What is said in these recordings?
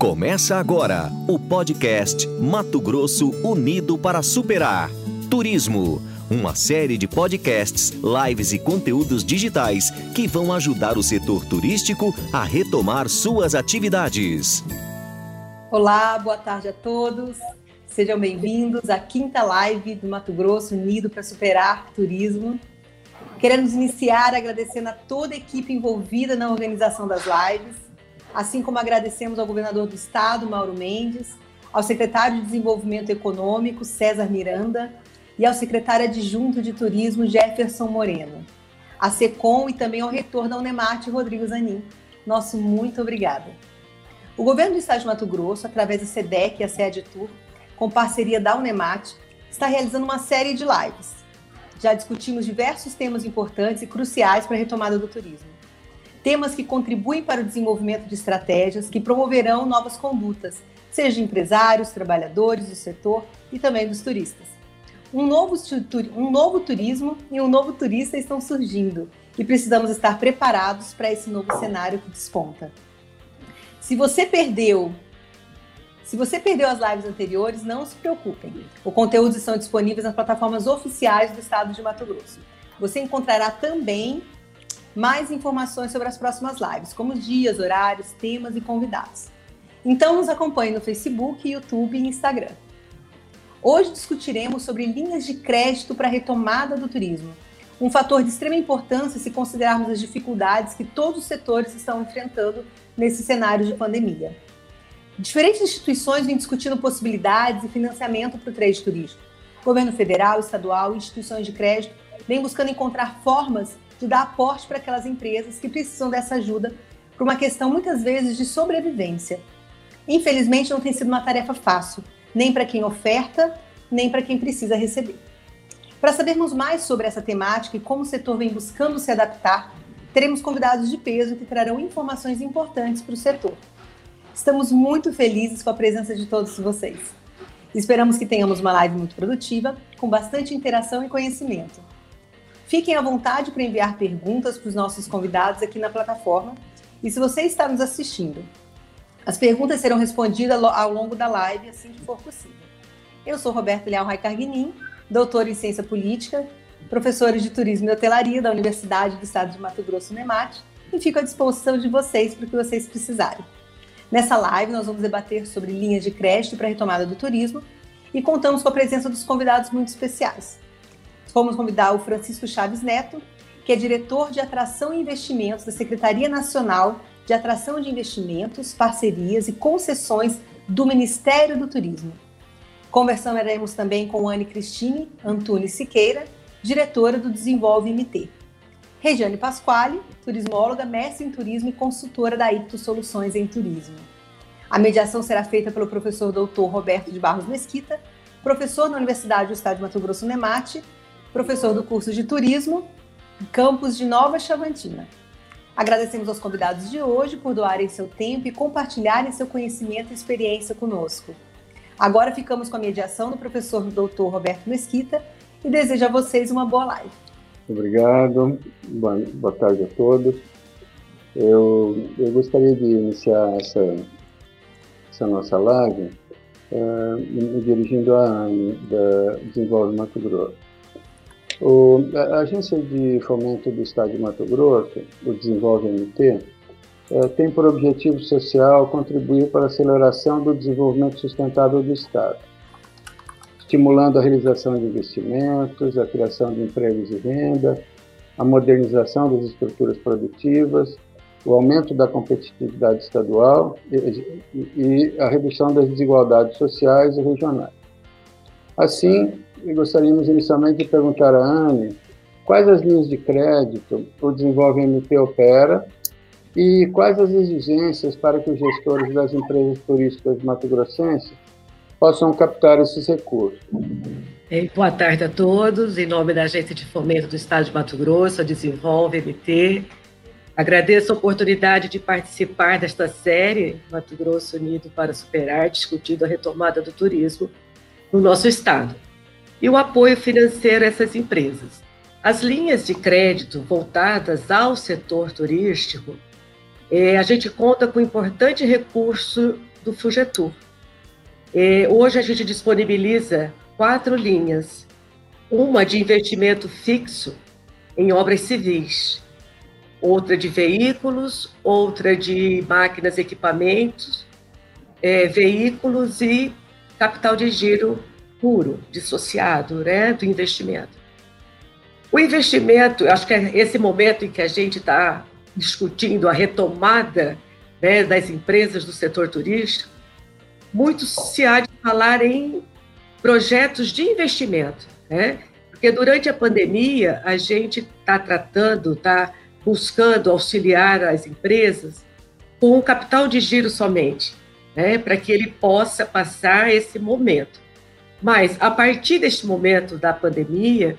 Começa agora o podcast Mato Grosso Unido para Superar. Turismo. Uma série de podcasts, lives e conteúdos digitais que vão ajudar o setor turístico a retomar suas atividades. Olá, boa tarde a todos. Sejam bem-vindos à quinta live do Mato Grosso Unido para Superar Turismo. Queremos iniciar agradecendo a toda a equipe envolvida na organização das lives assim como agradecemos ao governador do estado, Mauro Mendes, ao secretário de Desenvolvimento Econômico, César Miranda, e ao secretário adjunto de Turismo, Jefferson Moreno, a SECOM e também ao reitor da Unemate, Rodrigo Zanin. Nosso muito obrigada. O governo do estado de Mato Grosso, através da SEDEC e a SEADTUR, com parceria da Unemate, está realizando uma série de lives. Já discutimos diversos temas importantes e cruciais para a retomada do turismo temas que contribuem para o desenvolvimento de estratégias que promoverão novas condutas, seja de empresários, trabalhadores do setor e também dos turistas. Um novo, um novo turismo e um novo turista estão surgindo e precisamos estar preparados para esse novo cenário que desponta. Se você perdeu se você perdeu as lives anteriores, não se preocupem. O conteúdo estão disponíveis nas plataformas oficiais do estado de Mato Grosso. Você encontrará também mais informações sobre as próximas lives, como dias, horários, temas e convidados. Então nos acompanhe no Facebook, YouTube e Instagram. Hoje discutiremos sobre linhas de crédito para a retomada do turismo, um fator de extrema importância se considerarmos as dificuldades que todos os setores estão enfrentando nesse cenário de pandemia. Diferentes instituições vêm discutindo possibilidades e financiamento para o trade turístico. Governo federal, estadual e instituições de crédito vêm buscando encontrar formas de dar aporte para aquelas empresas que precisam dessa ajuda por uma questão muitas vezes de sobrevivência. Infelizmente, não tem sido uma tarefa fácil, nem para quem oferta, nem para quem precisa receber. Para sabermos mais sobre essa temática e como o setor vem buscando se adaptar, teremos convidados de peso que trarão informações importantes para o setor. Estamos muito felizes com a presença de todos vocês. Esperamos que tenhamos uma live muito produtiva, com bastante interação e conhecimento. Fiquem à vontade para enviar perguntas para os nossos convidados aqui na plataforma. E se você está nos assistindo, as perguntas serão respondidas ao longo da live, assim que for possível. Eu sou Roberto Leal Raicarguinin, doutor em Ciência Política, professora de Turismo e Hotelaria da Universidade do Estado de Mato Grosso, NEMAT, e fico à disposição de vocês para o que vocês precisarem. Nessa live, nós vamos debater sobre linhas de crédito para a retomada do turismo e contamos com a presença dos convidados muito especiais. Vamos convidar o Francisco Chaves Neto, que é diretor de atração e investimentos da Secretaria Nacional de Atração de Investimentos, Parcerias e Concessões do Ministério do Turismo. Conversaremos também com Anne Cristine Antunes Siqueira, diretora do Desenvolve MT. Regiane Pasquale, turismóloga, mestre em turismo e consultora da Icto Soluções em Turismo. A mediação será feita pelo professor doutor Roberto de Barros Mesquita, professor na Universidade do Estado de Mato Grosso Nemate professor do curso de Turismo, campus de Nova Chavantina. Agradecemos aos convidados de hoje por doarem seu tempo e compartilharem seu conhecimento e experiência conosco. Agora ficamos com a mediação do professor Dr. Roberto Mesquita e desejo a vocês uma boa live. Obrigado, boa, tarde a todos. Eu, eu gostaria de iniciar essa, essa nossa live uh, me dirigindo à Anne, da Desenvolve Mato Grosso. O, a Agência de Fomento do Estado de Mato Grosso, o Desenvolve MT, é, tem por objetivo social contribuir para a aceleração do desenvolvimento sustentável do Estado, estimulando a realização de investimentos, a criação de empregos e renda, a modernização das estruturas produtivas, o aumento da competitividade estadual e, e a redução das desigualdades sociais e regionais. Assim, e gostaríamos inicialmente de perguntar à Anne quais as linhas de crédito o Desenvolve MT opera e quais as exigências para que os gestores das empresas turísticas mato-grossenses possam captar esses recursos. Boa tarde a todos. Em nome da Agência de Fomento do Estado de Mato Grosso, a Desenvolve MT, agradeço a oportunidade de participar desta série Mato Grosso Unido para Superar, discutindo a retomada do turismo no nosso estado e o apoio financeiro a essas empresas. As linhas de crédito voltadas ao setor turístico, é, a gente conta com importante recurso do Fugetur. E hoje a gente disponibiliza quatro linhas. Uma de investimento fixo em obras civis, outra de veículos, outra de máquinas e equipamentos, é, veículos e capital de giro puro, dissociado né, do investimento. O investimento, acho que é esse momento em que a gente está discutindo a retomada né, das empresas do setor turístico, muito se há de falar em projetos de investimento, né? Porque durante a pandemia a gente está tratando, está buscando auxiliar as empresas com capital de giro somente, né, para que ele possa passar esse momento. Mas a partir deste momento da pandemia,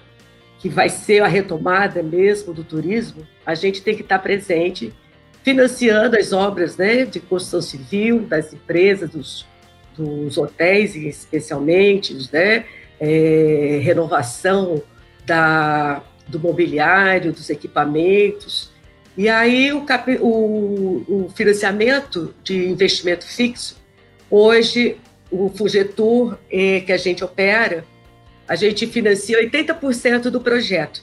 que vai ser a retomada mesmo do turismo, a gente tem que estar presente financiando as obras né, de construção civil das empresas, dos, dos hotéis especialmente, né, é, renovação da, do mobiliário, dos equipamentos. E aí o, o, o financiamento de investimento fixo, hoje o Fugetur é, que a gente opera, a gente financia 80% do projeto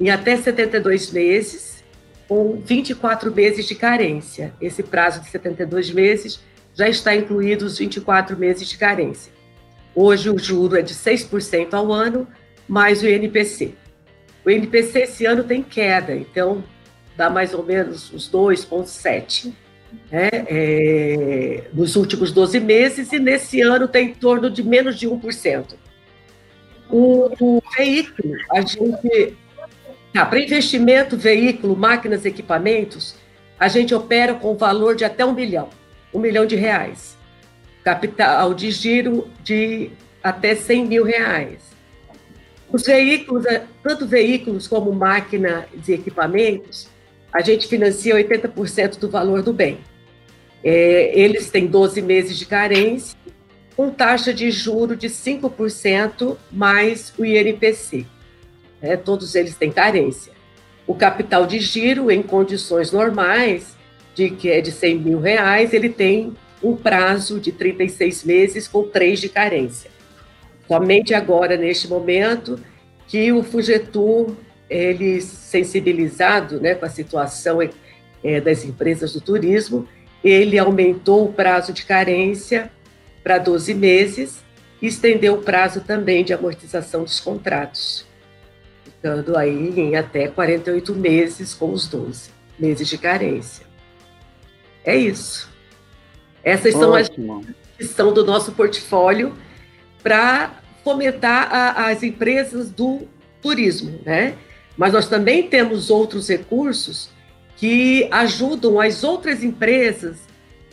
em até 72 meses, com 24 meses de carência. Esse prazo de 72 meses já está incluído os 24 meses de carência. Hoje o juro é de 6% ao ano, mais o INPC. O INPC esse ano tem queda, então dá mais ou menos uns 2,7% né, é, nos últimos 12 meses, e nesse ano tem em torno de menos de 1%. O, o veículo, a gente. Tá, para investimento, veículo, máquinas, equipamentos, a gente opera com valor de até um milhão, um milhão de reais. Capital de giro de até 100 mil reais. Os veículos, é, tanto veículos como máquinas e equipamentos, a gente financia 80% do valor do bem. É, eles têm 12 meses de carência, com taxa de juro de 5% mais o INPC. É, todos eles têm carência. O capital de giro, em condições normais, de que é de 100 mil reais, ele tem um prazo de 36 meses com 3 de carência. Somente agora, neste momento, que o Fugetur ele sensibilizado né, com a situação é, das empresas do turismo, ele aumentou o prazo de carência para 12 meses e estendeu o prazo também de amortização dos contratos, ficando aí em até 48 meses com os 12 meses de carência. É isso. Essas Ótimo. são as que são do nosso portfólio para fomentar a, as empresas do turismo, né? Mas nós também temos outros recursos que ajudam as outras empresas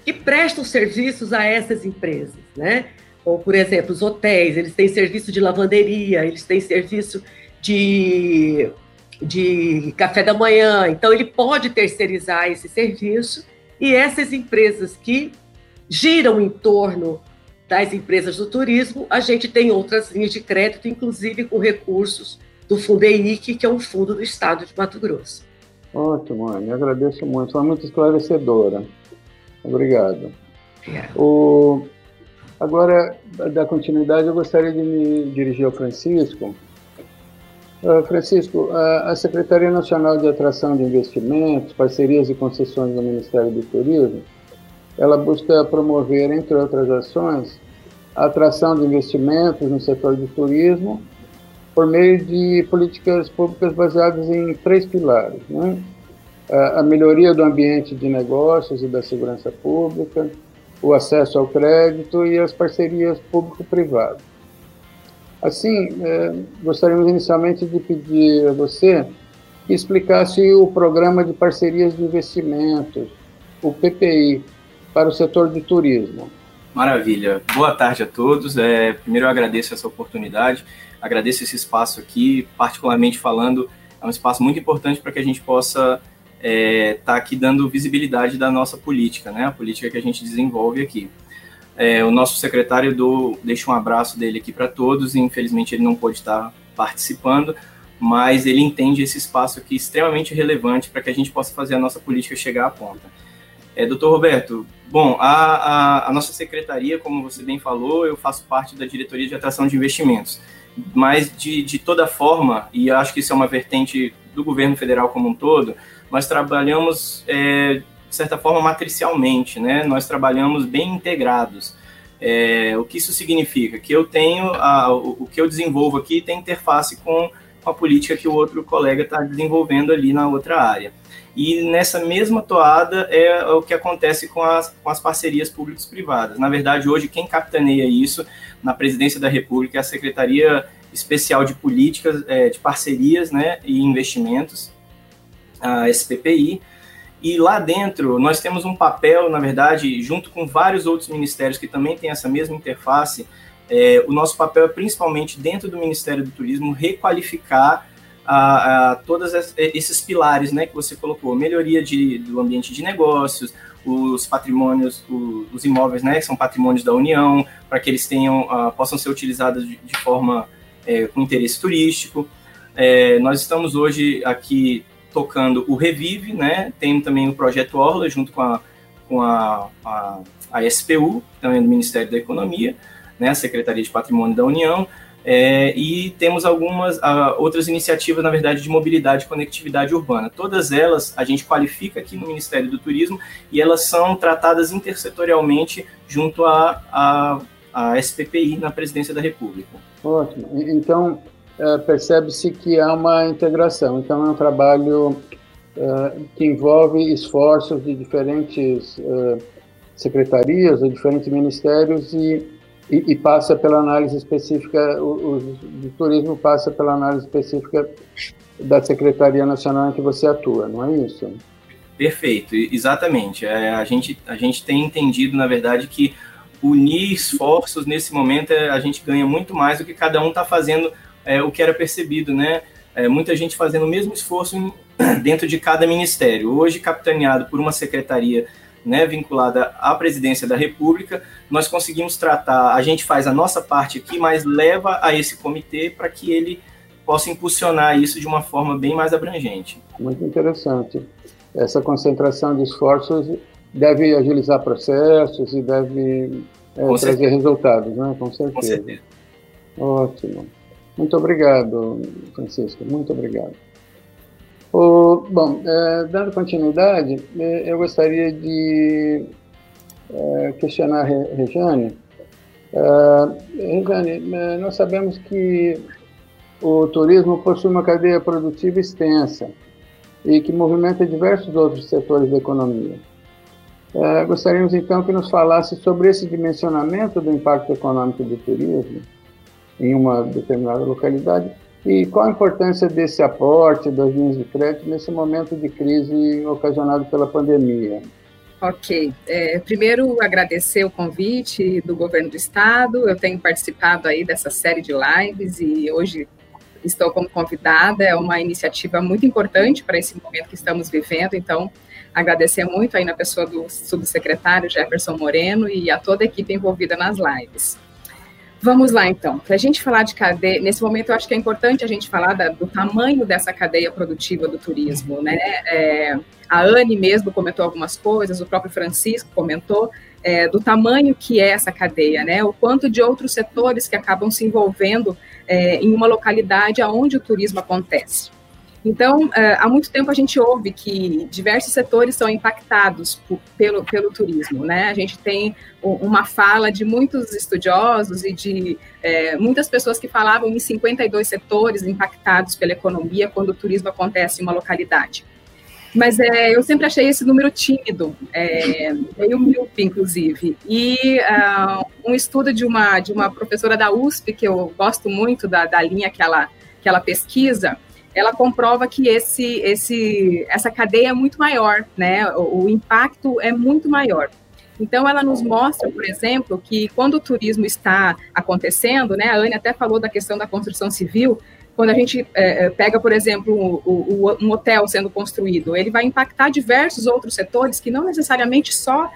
que prestam serviços a essas empresas, né? Ou, por exemplo, os hotéis, eles têm serviço de lavanderia, eles têm serviço de, de café da manhã, então ele pode terceirizar esse serviço e essas empresas que giram em torno das empresas do turismo, a gente tem outras linhas de crédito, inclusive com recursos do Fundeic, que é um fundo do Estado de Mato Grosso. Ótimo, Anne, agradeço muito, foi muito esclarecedora. Obrigado. É. O... Agora, da continuidade, eu gostaria de me dirigir ao Francisco. Uh, Francisco, a, a Secretaria Nacional de Atração de Investimentos, Parcerias e Concessões do Ministério do Turismo, ela busca promover, entre outras ações, a atração de investimentos no setor do turismo por meio de políticas públicas baseadas em três pilares. Né? A melhoria do ambiente de negócios e da segurança pública, o acesso ao crédito e as parcerias público-privadas. Assim, eh, gostaríamos inicialmente de pedir a você que explicasse o Programa de Parcerias de Investimentos, o PPI, para o setor de turismo. Maravilha. Boa tarde a todos. É, primeiro eu agradeço essa oportunidade agradeço esse espaço aqui, particularmente falando, é um espaço muito importante para que a gente possa estar é, tá aqui dando visibilidade da nossa política, né? A política que a gente desenvolve aqui. É, o nosso secretário do deixa um abraço dele aqui para todos. E, infelizmente ele não pôde estar participando, mas ele entende esse espaço aqui extremamente relevante para que a gente possa fazer a nossa política chegar à ponta. É, doutor Roberto, bom, a, a, a, nossa secretaria, como você bem falou, eu faço parte da diretoria de atração de investimentos. Mas, de, de toda forma, e acho que isso é uma vertente do governo federal como um todo, nós trabalhamos, é, de certa forma, matricialmente, né? Nós trabalhamos bem integrados. É, o que isso significa? Que eu tenho, a, o, que eu desenvolvo aqui tem interface com a política que o outro colega está desenvolvendo ali na outra área. E nessa mesma toada é o que acontece com as, com as parcerias públicas privadas. Na verdade, hoje, quem capitaneia isso na presidência da República é a Secretaria Especial de Políticas, é, de Parcerias né, e Investimentos, a SPPI, e lá dentro nós temos um papel, na verdade, junto com vários outros ministérios que também têm essa mesma interface. É, o nosso papel é principalmente dentro do Ministério do Turismo requalificar a, a todos esses pilares né, que você colocou, melhoria de, do ambiente de negócios, os patrimônios, os, os imóveis né, que são patrimônios da União, para que eles tenham, uh, possam ser utilizados de, de forma é, com interesse turístico. É, nós estamos hoje aqui tocando o Revive, né? Tem também o projeto Orla junto com a, com a, a, a SPU, também do Ministério da Economia, né? A Secretaria de Patrimônio da União. É, e temos algumas uh, outras iniciativas, na verdade, de mobilidade e conectividade urbana. Todas elas a gente qualifica aqui no Ministério do Turismo e elas são tratadas intersetorialmente junto à a, a, a, SPPI na Presidência da República. Ótimo. Então, é, percebe-se que há uma integração. Então, é um trabalho é, que envolve esforços de diferentes é, secretarias, de diferentes ministérios e, e, e, passa pela análise específica, o, o, turismo passa pela análise específica da Secretaria Nacional em que você atua, não é isso? Perfeito, exatamente. É, a, gente, a gente tem entendido, na verdade, que unir esforços nesse momento a gente ganha muito mais do que cada um está fazendo é, o que era percebido, né? É, muita gente fazendo o mesmo esforço em, dentro de cada ministério. Hoje, capitaneado por uma secretaria né, vinculada à presidência da República, nós conseguimos tratar, a gente faz a nossa parte aqui, mas leva a esse comitê para que ele possa impulsionar isso de uma forma bem mais abrangente. Muito interessante. Essa concentração de esforços deve agilizar processos e deve é, trazer certeza. resultados, né? Com certeza. Com certeza. Ótimo. Muito obrigado, Francisco, muito obrigado. O, bom, é, dando continuidade, é, eu gostaria de é, questionar a Rejane. É, Rejane, nós sabemos que o turismo possui uma cadeia produtiva extensa e que movimenta diversos outros setores da economia. Gostaríamos então que nos falasse sobre esse dimensionamento do impacto econômico do turismo em uma determinada localidade. E qual a importância desse aporte das linhas de crédito nesse momento de crise ocasionado pela pandemia? Ok. É, primeiro, agradecer o convite do governo do estado. Eu tenho participado aí dessa série de lives e hoje estou como convidada. É uma iniciativa muito importante para esse momento que estamos vivendo. Então, agradecer muito aí na pessoa do subsecretário Jefferson Moreno e a toda a equipe envolvida nas lives. Vamos lá, então. Para a gente falar de cadeia, nesse momento eu acho que é importante a gente falar da, do tamanho dessa cadeia produtiva do turismo, né? É, a Anne mesmo comentou algumas coisas, o próprio Francisco comentou é, do tamanho que é essa cadeia, né? O quanto de outros setores que acabam se envolvendo é, em uma localidade aonde o turismo acontece. Então, é, há muito tempo a gente ouve que diversos setores são impactados por, pelo, pelo turismo, né? A gente tem uma fala de muitos estudiosos e de é, muitas pessoas que falavam em 52 setores impactados pela economia quando o turismo acontece em uma localidade. Mas é, eu sempre achei esse número tímido, é, meio míope, inclusive. E uh, um estudo de uma, de uma professora da USP, que eu gosto muito da, da linha que ela, que ela pesquisa, ela comprova que esse, esse, essa cadeia é muito maior, né? O, o, impacto é muito maior. Então, ela nos mostra, por exemplo, que quando o turismo está acontecendo, né? A Anne até falou da questão da construção civil, quando a gente é, é, pega, por exemplo, o, o, um hotel sendo construído, ele vai impactar diversos outros setores que não necessariamente só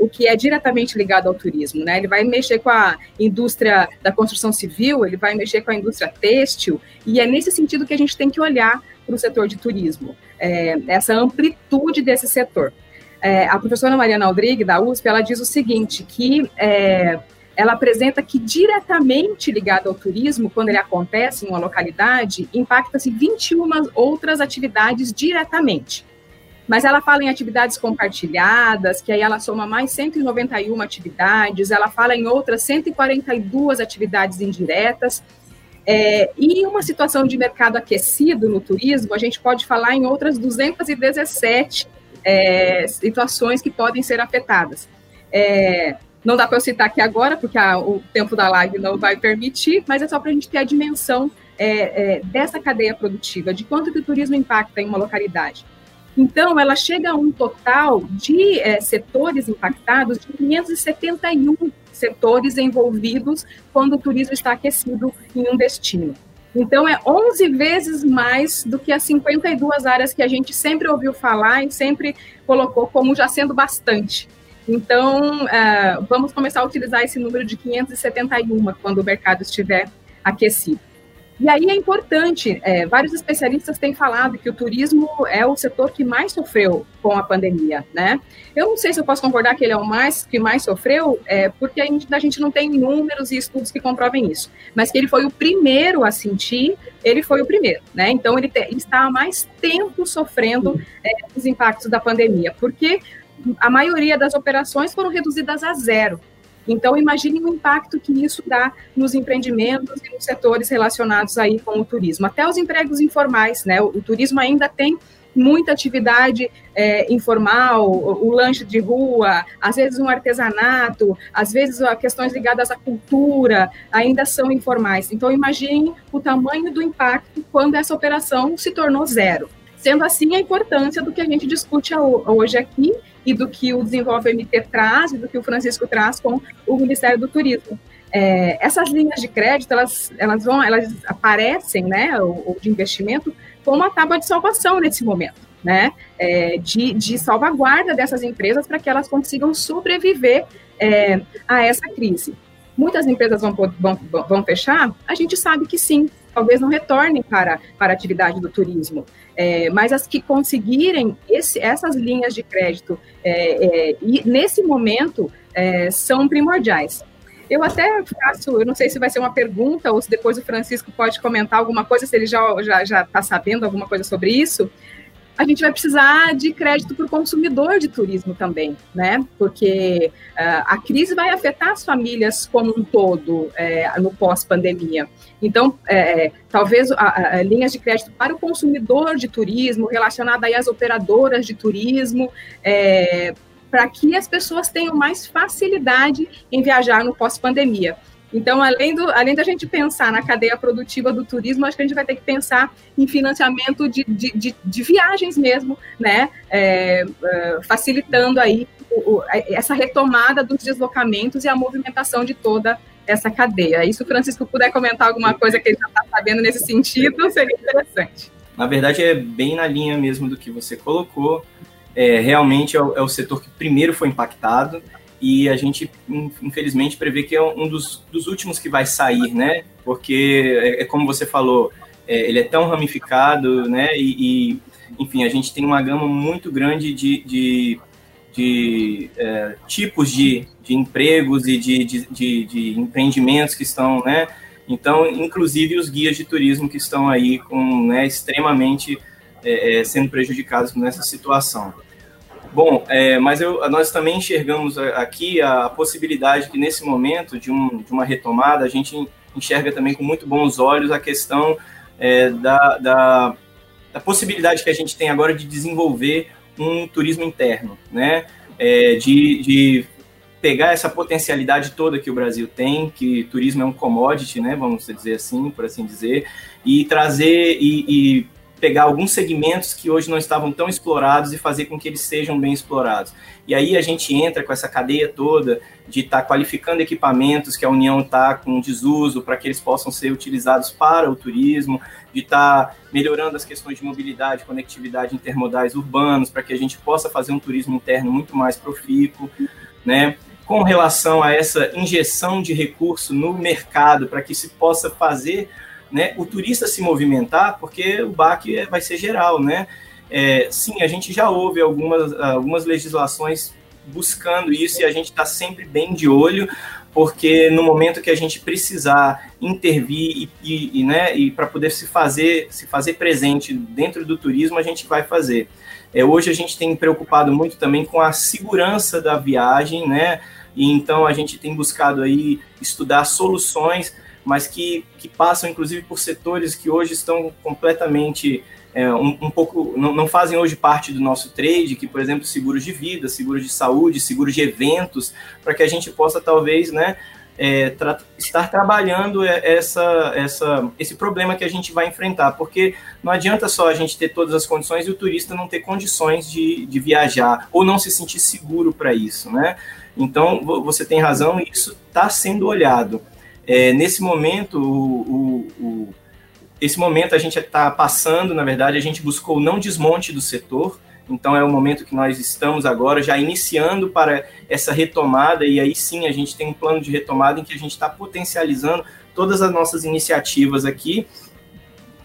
o que é diretamente ligado ao turismo, né? Ele vai mexer com a indústria da construção civil, ele vai mexer com a indústria têxtil, e é nesse sentido que a gente tem que olhar para o setor de turismo, é, essa amplitude desse setor. é, a professora Mariana Aldrigue, da USP, ela diz o seguinte, que é, ela apresenta que diretamente ligado ao turismo, quando ele acontece em uma localidade, impacta-se 21 outras atividades diretamente. Mas ela fala em atividades compartilhadas, que aí ela soma mais 191 atividades, ela fala em outras 142 atividades indiretas, é, e uma situação de mercado aquecido no turismo, a gente pode falar em outras 217 é, situações que podem ser afetadas. É, não dá para eu citar aqui agora, porque a, o tempo da live não vai permitir, mas é só para a gente ter a dimensão é, é, dessa cadeia produtiva, de quanto que o turismo impacta em uma localidade. Então, ela chega a um total de é, setores impactados de 571 setores envolvidos quando o turismo está aquecido em um destino. Então, é 11 vezes mais do que as 52 áreas que a gente sempre ouviu falar e sempre colocou como já sendo bastante. Então, uh, vamos começar a utilizar esse número de 571 quando o mercado estiver aquecido. E aí é importante, é, vários especialistas têm falado que o turismo é o setor que mais sofreu com a pandemia, né? Eu não sei se eu posso concordar que ele é o mais que mais sofreu, é, porque a gente, não tem números e estudos que comprovem isso, mas que ele foi o primeiro a sentir, ele foi o primeiro, né? Então ele, te, ele está há mais tempo sofrendo é, os impactos da pandemia, porque a maioria das operações foram reduzidas a zero. Então, imagine o impacto que isso dá nos empreendimentos e nos setores relacionados aí com o turismo. Até os empregos informais, né? O, o turismo ainda tem muita atividade é, informal, o, o, lanche de rua, às vezes um artesanato, às vezes questões ligadas à cultura ainda são informais. Então, imagine o tamanho do impacto quando essa operação se tornou zero. Sendo assim, a importância do que a gente discute hoje aqui e do que o Desenvolve MT traz e do que o Francisco traz com o Ministério do Turismo. É, essas linhas de crédito, elas, elas vão, elas aparecem, né, ou, de investimento, como uma tábua de salvação nesse momento, né, é, de, de salvaguarda dessas empresas para que elas consigam sobreviver é, a essa crise. Muitas empresas vão, vão, vão fechar? A gente sabe que sim, talvez não retornem para, para a atividade do turismo. É, mas as que conseguirem esse, essas linhas de crédito é, é, e nesse momento é, são primordiais. Eu até faço, eu não sei se vai ser uma pergunta ou se depois o Francisco pode comentar alguma coisa, se ele já já já está sabendo alguma coisa sobre isso a gente vai precisar de crédito para o consumidor de turismo também, né? Porque uh, a crise vai afetar as famílias como um todo é, no pós-pandemia. Então, é, talvez a, a, linhas de crédito para o consumidor de turismo, relacionada às operadoras de turismo, é, para que as pessoas tenham mais facilidade em viajar no pós-pandemia. Então, além, do, além da gente pensar na cadeia produtiva do turismo, acho que a gente vai ter que pensar em financiamento de, de, de, de viagens mesmo, né? É, é, facilitando aí o, essa retomada dos deslocamentos e a movimentação de toda essa cadeia. E se o Francisco puder comentar alguma coisa que ele já está sabendo nesse sentido, seria interessante. Na verdade, é bem na linha mesmo do que você colocou. É, realmente é o, é o setor que primeiro foi impactado e a gente, infelizmente, prevê que é um dos, dos últimos que vai sair, né? Porque, é, é como você falou, é, ele é tão ramificado, né? E, e, enfim, a gente tem uma gama muito grande de, de, de é, tipos de, de empregos e de, de, de, de empreendimentos que estão, né? Então, inclusive os guias de turismo que estão aí com, né, extremamente é, é sendo prejudicados nessa situação. Bom, é, mas eu, nós também enxergamos aqui a possibilidade que nesse momento de, um, de uma retomada a gente enxerga também com muito bons olhos a questão é, da, da, da, possibilidade que a gente tem agora de desenvolver um turismo interno, né? É, de, de pegar essa potencialidade toda que o Brasil tem, que turismo é um commodity, né? Vamos dizer assim, por assim dizer, e trazer e, e pegar alguns segmentos que hoje não estavam tão explorados e fazer com que eles sejam bem explorados. E aí a gente entra com essa cadeia toda de estar tá qualificando equipamentos que a União está com desuso para que eles possam ser utilizados para o turismo, de estar tá melhorando as questões de mobilidade, conectividade intermodais urbanos, para que a gente possa fazer um turismo interno muito mais profícuo, né? Com relação a essa injeção de recurso no mercado, para que se possa fazer né, o turista se movimentar, porque o baque vai ser geral, né? é, sim, a gente já ouve algumas, algumas legislações buscando isso e a gente está sempre bem de olho, porque no momento que a gente precisar intervir e, e, e né, e para poder se fazer, se fazer presente dentro do turismo, a gente vai fazer. É, hoje a gente tem preocupado muito também com a segurança da viagem, né? E então a gente tem buscado aí estudar soluções, mas que, que passam inclusive por setores que hoje estão completamente é, um, um, pouco não, não, fazem hoje parte do nosso trade, que por exemplo seguros de vida, seguros de saúde, seguros de eventos, para que a gente possa talvez, né, é, tra estar trabalhando essa, essa, esse problema que a gente vai enfrentar, porque não adianta só a gente ter todas as condições e o turista não ter condições de, de viajar ou não se sentir seguro para isso, né? Então você tem razão, isso está sendo olhado. É, nesse momento, o, o, o esse momento a gente está passando, na verdade, a gente buscou não desmonte do setor, então é o momento que nós estamos agora já iniciando para essa retomada, e aí sim a gente tem um plano de retomada em que a gente está potencializando todas as nossas iniciativas aqui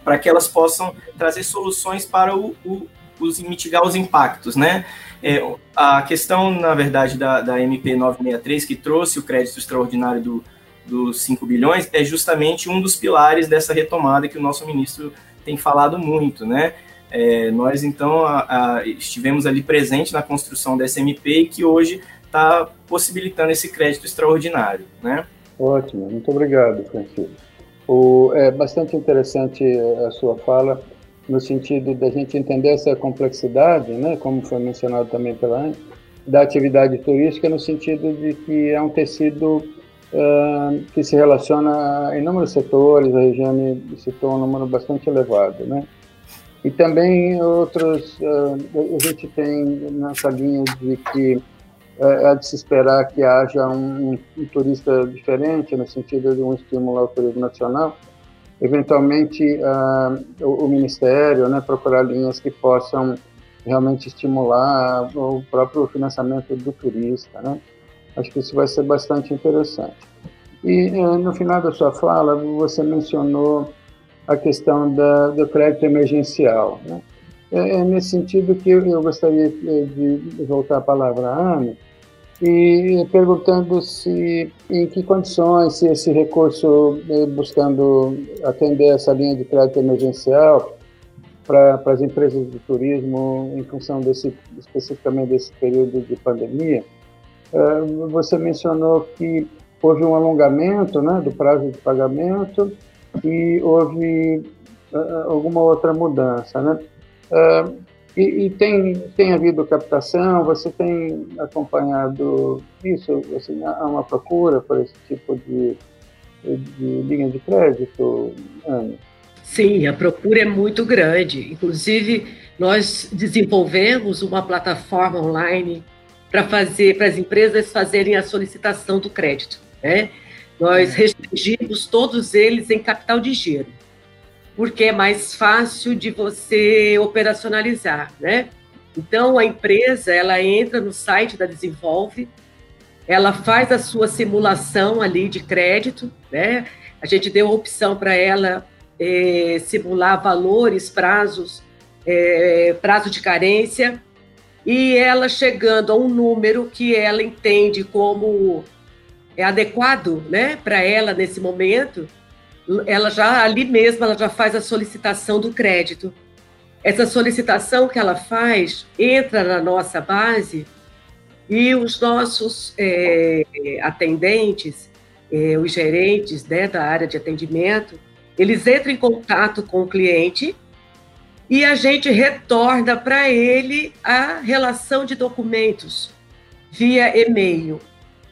para que elas possam trazer soluções para o, o, os mitigar os impactos, né? É, a questão, na verdade, da, da MP 963, que trouxe o crédito extraordinário do, dos 5 bilhões é justamente um dos pilares dessa retomada que o nosso ministro tem falado muito, né? É, nós, então, a, a, estivemos ali presente na construção dessa MP e que hoje está possibilitando esse crédito extraordinário, né? Ótimo, muito obrigado, Francisco. O, é bastante interessante a sua fala, no sentido da gente entender essa complexidade, né, como foi mencionado também pela da atividade turística, no sentido de que é um tecido uh, que se relaciona a inúmeros setores, a região citou um número bastante elevado, né? E também outros, uh, a gente tem nessa linha de que é de se esperar que haja um, um, turista diferente, no sentido de um estímulo ao turismo nacional, eventualmente uh, o, o, Ministério né, procurar linhas que possam realmente estimular o próprio financiamento do turista, né? Acho que isso vai ser bastante interessante. E eh, no final da sua fala, você mencionou a questão da, do crédito emergencial. Né? É, é, nesse sentido que eu gostaria de voltar a palavra à Ana e perguntando se em que condições se esse recurso buscando atender essa linha de crédito emergencial para as empresas de turismo em função desse especificamente desse período de pandemia é, você mencionou que houve um alongamento né, do prazo de pagamento e houve é, alguma outra mudança. Né? É, e, e, tem, tem havido captação? Você tem acompanhado isso? Assim, há uma procura por esse tipo de, de linha de crédito, Ana? Sim, a procura é muito grande. Inclusive, nós desenvolvemos uma plataforma online para fazer para as empresas fazerem a solicitação do crédito. Né? Nós restringimos todos eles em capital de giro, porque é mais fácil de você operacionalizar, né? Então a empresa ela entra no site da Desenvolve, ela faz a sua simulação ali de crédito, né? A gente deu a opção para ela é, simular valores, prazos, é, prazo de carência, e ela chegando a um número que ela entende como é adequado, né, para ela nesse momento, ela já ali mesmo ela já faz a solicitação do crédito. Essa solicitação que ela faz entra na nossa base e os nossos é, atendentes, é, os gerentes né, da área de atendimento, eles entram em contato com o cliente e a gente retorna para ele a relação de documentos via e-mail.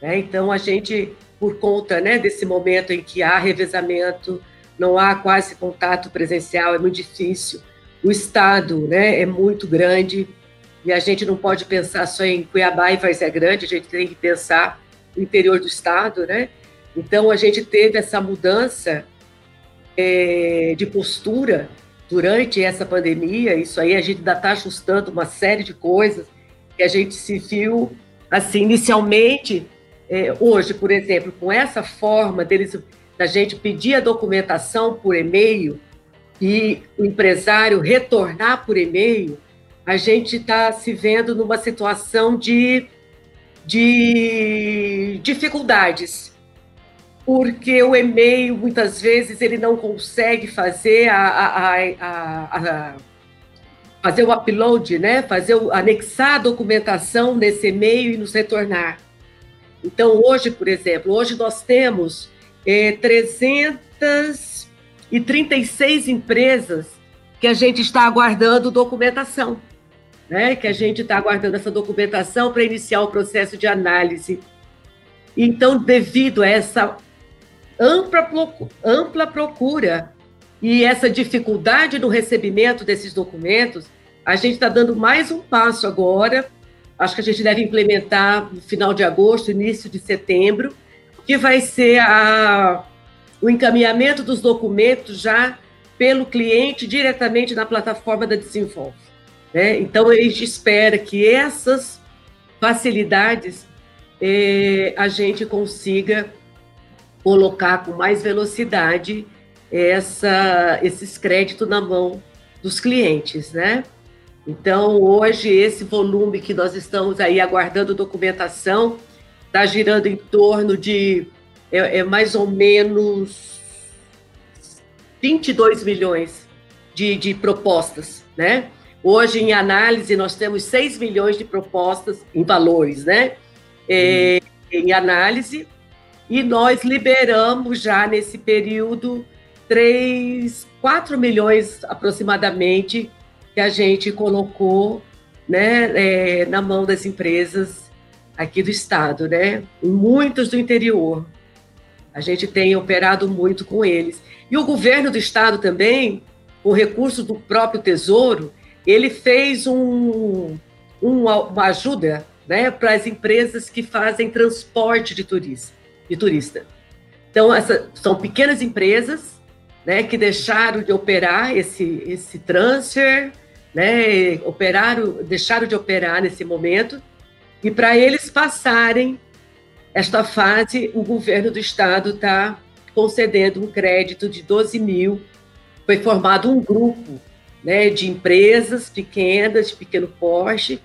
Né? Então, a gente, por conta né, desse momento em que há revezamento, não há quase contato presencial, é muito difícil. O Estado né, é muito grande e a gente não pode pensar só em Cuiabá e Várzea Grande, a gente tem que pensar no interior do Estado. Né? Então, a gente teve essa mudança é, de postura durante essa pandemia, isso aí a gente ainda está ajustando uma série de coisas que a gente se viu, assim, inicialmente, é, hoje, por exemplo, com essa forma deles, da gente pedir a documentação por e-mail e o empresário retornar por e-mail, a gente está se vendo numa situação de, de dificuldades, porque o e-mail, muitas vezes, ele não consegue fazer a, a, a, a fazer o upload, né? fazer o, anexar a documentação nesse e-mail e nos retornar. Então, hoje, por exemplo, hoje nós temos é, 336 empresas que a gente está aguardando documentação, né? que a gente está aguardando essa documentação para iniciar o processo de análise. Então, devido a essa ampla, ampla procura e essa dificuldade no recebimento desses documentos, a gente está dando mais um passo agora. Acho que a gente deve implementar no final de agosto, início de setembro, que vai ser a, o encaminhamento dos documentos já pelo cliente diretamente na plataforma da Desenvolve. Né? Então, a gente espera que essas facilidades eh, a gente consiga colocar com mais velocidade essa, esses créditos na mão dos clientes, né? Então, hoje, esse volume que nós estamos aí aguardando documentação está girando em torno de é, é, mais ou menos 22 milhões de, de propostas, né? Hoje, em análise, nós temos 6 milhões de propostas em valores, né? É, em análise, e nós liberamos já nesse período 3, 4 milhões aproximadamente que a gente colocou né, é, na mão das empresas aqui do estado, né? Muitos do interior. A gente tem operado muito com eles. E o governo do estado também, com recurso do próprio Tesouro, ele fez um, um uma ajuda né, para as empresas que fazem transporte de turista de turista. Então, essa, são pequenas empresas né, que deixaram de operar esse, esse transfer, né, operaram, deixaram de operar nesse momento, e para eles passarem esta fase, o governo do estado está concedendo um crédito de 12 mil. Foi formado um grupo né, de empresas pequenas, de pequeno porte,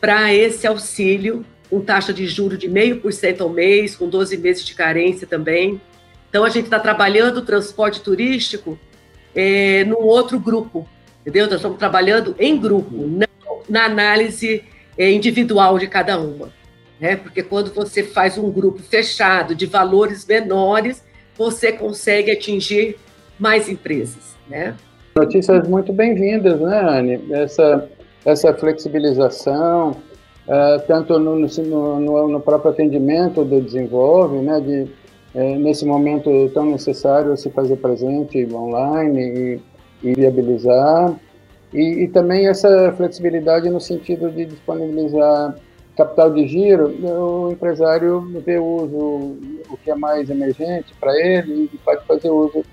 para esse auxílio com taxa de juro de 0,5% ao mês, com 12 meses de carência também. Então, a gente está trabalhando o transporte turístico é, num outro grupo, entendeu? Nós estamos trabalhando em grupo, não na análise é, individual de cada uma. Né? Porque quando você faz um grupo fechado de valores menores, você consegue atingir mais empresas. Né? Notícias muito bem-vindas, né, Anne? Essa, essa flexibilização, uh, tanto no, no, no, próprio atendimento do desenvolve, né, de, uh, nesse momento tão necessário se fazer presente online e, e viabilizar, e, e, também essa flexibilidade no sentido de disponibilizar capital de giro, o empresário vê o uso, o que é mais emergente para ele, e pode fazer uso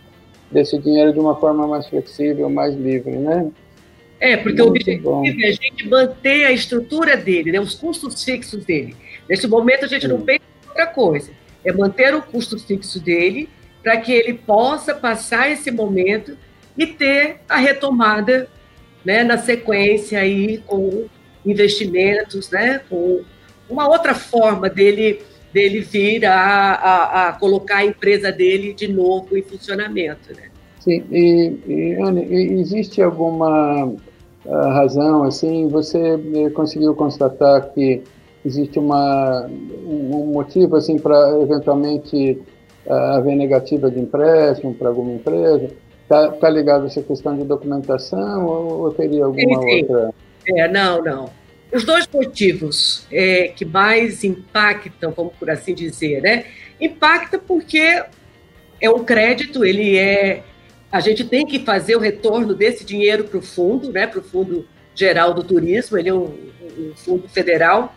desse dinheiro de uma forma mais flexível, mais livre, né? É, porque Muito o objetivo bom. é a gente manter a estrutura dele, né, os custos fixos dele. Nesse momento, a gente não pensa em outra coisa. É manter o custo fixo dele para que ele possa passar esse momento e ter a retomada né, na sequência aí com investimentos, né, com uma outra forma dele dele vir a, a, a colocar a empresa dele de novo em funcionamento, né? Sim, e, e Anne, existe alguma razão, assim, você eh, conseguiu constatar que existe uma, um motivo, assim, para eventualmente uh, haver negativa de empréstimo para alguma empresa? Está tá ligado a essa questão de documentação ou, ou teria alguma outra? É, não, não. Os dois motivos é, que mais impactam, vamos por assim dizer, né? Impacta porque é um crédito, ele é a gente tem que fazer o retorno desse dinheiro para o fundo, né, para o Fundo Geral do Turismo, ele é um, um fundo federal.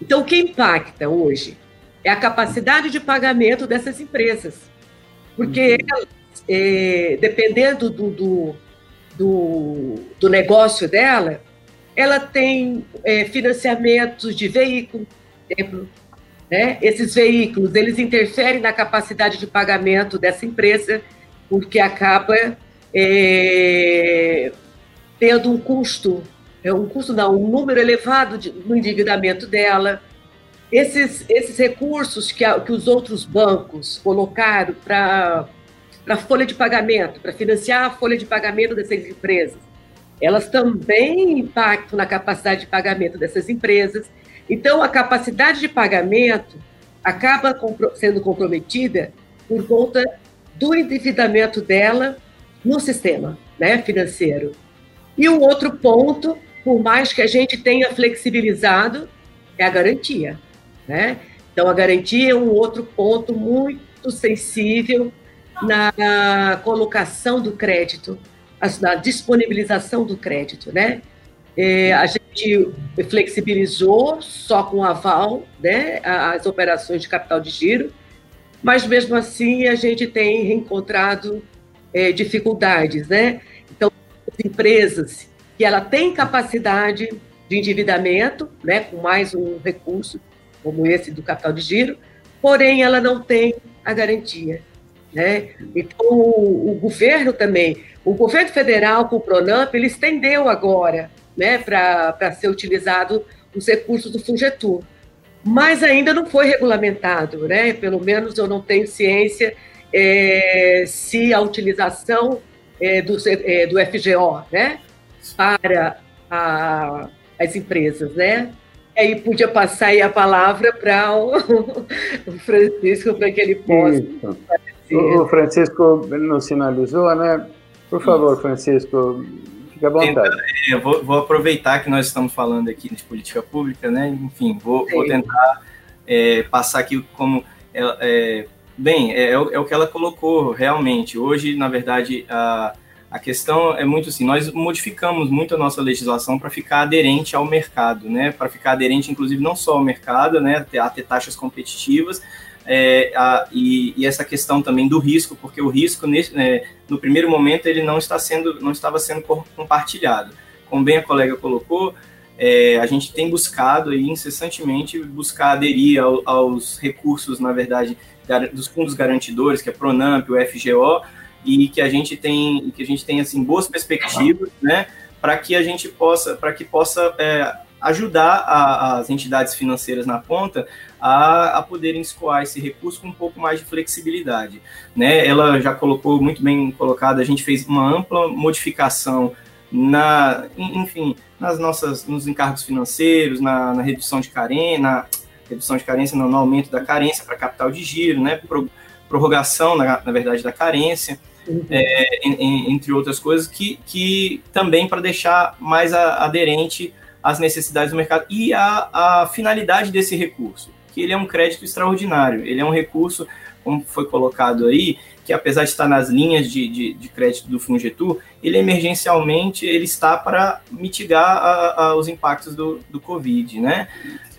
Então, o que impacta hoje é a capacidade de pagamento dessas empresas. Porque, uhum. é, dependendo do, do, do, do, negócio dela, ela tem é, financiamentos de veículo, exemplo, né? Esses veículos, eles interferem na capacidade de pagamento dessa empresa, porque acaba é, tendo um custo é um custo não, um número elevado de, no endividamento dela. Esses, esses recursos que, a, que os outros bancos colocaram para a folha de pagamento, para financiar a folha de pagamento dessas empresas, elas também impactam na capacidade de pagamento dessas empresas. Então, a capacidade de pagamento acaba sendo comprometida por conta do endividamento dela no sistema né, financeiro. E o outro ponto, por mais que a gente tenha flexibilizado, é a garantia. Né? Então, a garantia é um outro ponto muito sensível na colocação do crédito, na disponibilização do crédito. Né? É, a gente flexibilizou só com aval né, as operações de capital de giro, mas mesmo assim a gente tem reencontrado é, dificuldades, né? Então, as empresas que ela tem capacidade de endividamento, né, com mais um recurso como esse do capital de giro, porém ela não tem a garantia, né? Então, o, o governo também, o governo federal com o Pronamp, ele estendeu agora, né, para ser utilizado os recursos do Fungetur mas ainda não foi regulamentado, né? Pelo menos eu não tenho ciência é, se a utilização é, do, é, do FGO, né? Para a, as empresas, né? E aí podia passar aí a palavra para o, o, Francisco para que ele possa. O, Francisco nos sinalizou, né? Por favor, Francisco, Fique à vontade. É, vou, vou, aproveitar que nós estamos falando aqui de política pública, né? Enfim, vou, vou tentar é, passar aqui como. É, bem, é, é, é, o que ela colocou realmente. Hoje, na verdade, a, a questão é muito assim: nós modificamos muito a nossa legislação para ficar aderente ao mercado, né? Para ficar aderente, inclusive, não só ao mercado, né? A ter taxas competitivas, é, a, e, e, essa questão também do risco, porque o risco nesse, né, no primeiro momento ele não está sendo, não estava sendo compartilhado. Como bem a colega colocou, é, a gente tem buscado aí incessantemente buscar aderir ao, aos recursos, na verdade, dos fundos garantidores, que é Pronamp, o FGO, e que a gente tem, que a gente tem assim boas perspectivas, né, para que a gente possa, para que possa é, ajudar a, as entidades financeiras na ponta a, a poderem escoar esse recurso com um pouco mais de flexibilidade. Né? Ela já colocou muito bem colocado, a gente fez uma ampla modificação na, enfim, nas nossas, nos encargos financeiros, na, na redução de carência, na redução de carência, no, no aumento da carência para capital de giro, né? Pro, prorrogação, na, na verdade, da carência. Uhum. É, entre outras coisas, que, que também para deixar mais a, aderente às necessidades do mercado e a, a finalidade desse recurso que ele é um crédito extraordinário. Ele é um recurso, como foi colocado aí, que apesar de estar nas linhas de, de, de crédito do Fungetur, ele emergencialmente ele está para mitigar a, a, os impactos do, do Covid, né?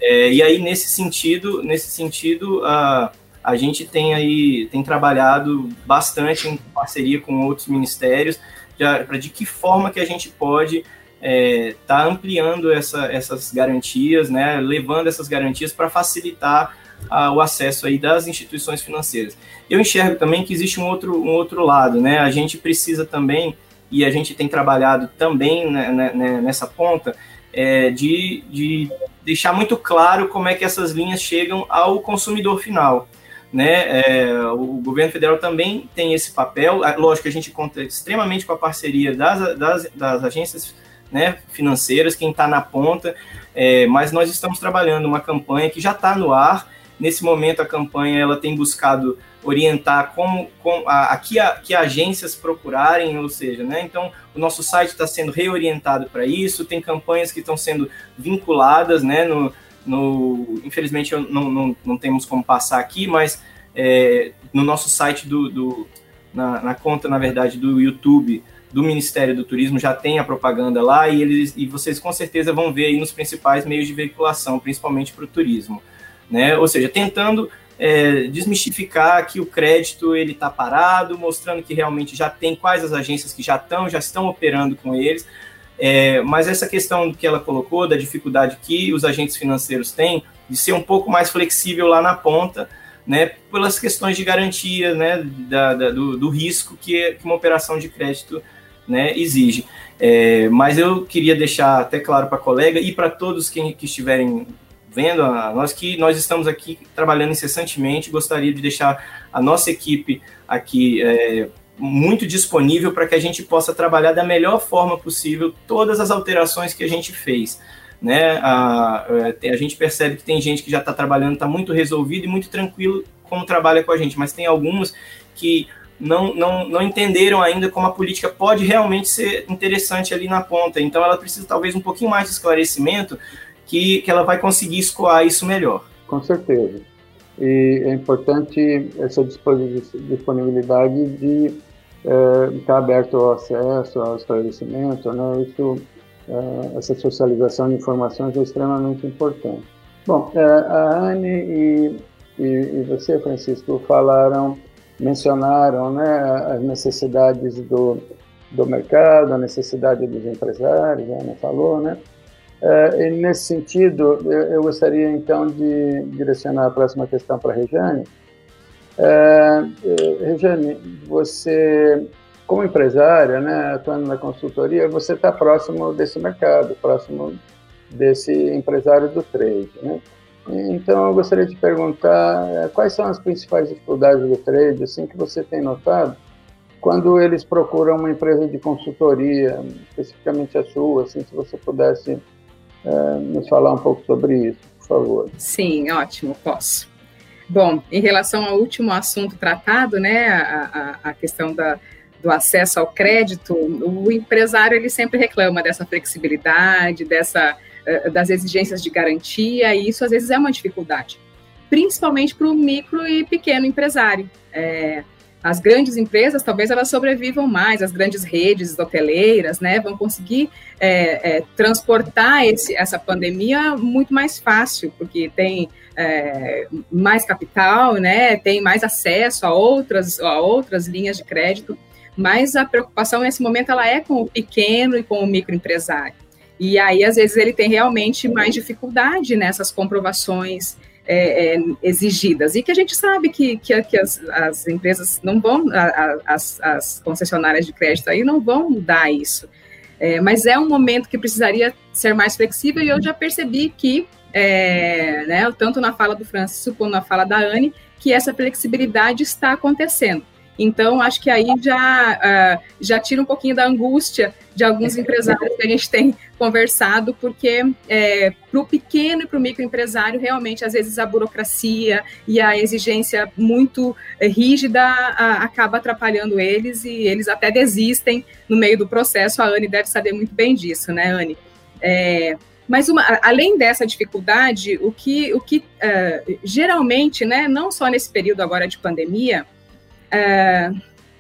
É, e aí nesse sentido, nesse sentido, a, a gente tem aí tem trabalhado bastante em parceria com outros ministérios para de que forma que a gente pode está é, tá ampliando essa, essas garantias, né, levando essas garantias para facilitar a, o acesso aí das instituições financeiras. Eu enxergo também que existe um outro, um outro lado, né, a gente precisa também, e a gente tem trabalhado também né, né, né, nessa ponta, é, de, de deixar muito claro como é que essas linhas chegam ao consumidor final. Né, é, o governo federal também tem esse papel. Lógico que a gente conta extremamente com a parceria das, das, das agências né, financeiras, quem está na ponta, é, mas nós estamos trabalhando uma campanha que já está no ar. Nesse momento, a campanha ela tem buscado orientar como, como a, a, que, a, que agências procurarem, ou seja, né, então o nosso site está sendo reorientado para isso, tem campanhas que estão sendo vinculadas, né, no, no, infelizmente não, não, não temos como passar aqui, mas é, no nosso site do, do na, na, conta, na verdade, do YouTube do Ministério do Turismo já tem a propaganda lá e, eles, e vocês com certeza vão ver aí nos principais meios de veiculação, principalmente para o turismo. Né? Ou seja, tentando é, desmistificar que o crédito ele está parado, mostrando que realmente já tem quais as agências que já estão, já estão operando com eles. É, mas essa questão que ela colocou, da dificuldade que os agentes financeiros têm de ser um pouco mais flexível lá na ponta, né, pelas questões de garantia, né, da, da, do, do, risco que, que uma operação de crédito né, exige. É, mas eu queria deixar até claro para a colega e para todos que, que estiverem vendo a nós que nós estamos aqui trabalhando incessantemente. Gostaria de deixar a nossa equipe aqui é, muito disponível para que a gente possa trabalhar da melhor forma possível todas as alterações que a gente fez. Né? A, é, a gente percebe que tem gente que já está trabalhando, está muito resolvido e muito tranquilo como trabalha com a gente, mas tem alguns que não, não, não entenderam ainda como a política pode realmente ser interessante ali na ponta. Então ela precisa talvez um pouquinho mais de esclarecimento que, que ela vai conseguir escoar isso melhor. Com certeza. E é importante essa disponibilidade de é, estar aberto ao acesso, ao esclarecimento, né? Isso, é, essa socialização de informações é extremamente importante. Bom, é, a Anne e, e, e, você, Francisco, falaram, mencionaram né, as necessidades do, do mercado, a necessidade dos empresários, a Ana falou, né? É, nesse sentido, eu, eu, gostaria então de direcionar a próxima questão para a Regiane. É, é, Regiane, você, como empresária, né, atuando na consultoria, você está próximo desse mercado, próximo desse empresário do trade. Né? Então, eu gostaria de perguntar é, quais são as principais dificuldades do trade, assim que você tem notado, quando eles procuram uma empresa de consultoria, especificamente a sua, assim, se você pudesse é, nos falar um pouco sobre isso, por favor. Sim, ótimo, posso. Bom, em relação ao último assunto tratado, né, a, a, a questão da, do acesso ao crédito, o empresário ele sempre reclama dessa flexibilidade, dessa eh, das exigências de garantia, e isso às vezes é uma dificuldade, principalmente para o micro e pequeno empresário. É, as grandes empresas, talvez elas sobrevivam mais, as grandes redes hoteleiras, né, vão conseguir é, é, transportar esse, essa pandemia muito mais fácil, porque tem é, mais capital, né, tem mais acesso a outras, a outras linhas de crédito, mas a preocupação nesse momento ela é com o pequeno e com o microempresário. E aí, às vezes, ele tem realmente mais dificuldade nessas comprovações é, é, exigidas. E que a gente sabe que, que, que as, as, empresas não vão, a, as, as, concessionárias de crédito aí não vão mudar isso. É, mas é um momento que precisaria ser mais flexível e eu já percebi que, é, né, tanto na fala do Francisco como na fala da Anne, que essa flexibilidade está acontecendo. Então, acho que aí já, uh, já tira um pouquinho da angústia de alguns empresários que a gente tem conversado, porque é, para o pequeno e para o microempresário, realmente, às vezes, a burocracia e a exigência muito é, rígida a, acaba atrapalhando eles e eles até desistem no meio do processo. A Anne deve saber muito bem disso, né, Anne? É, mas uma, além dessa dificuldade, o que, o que uh, geralmente, né, não só nesse período agora de pandemia, é,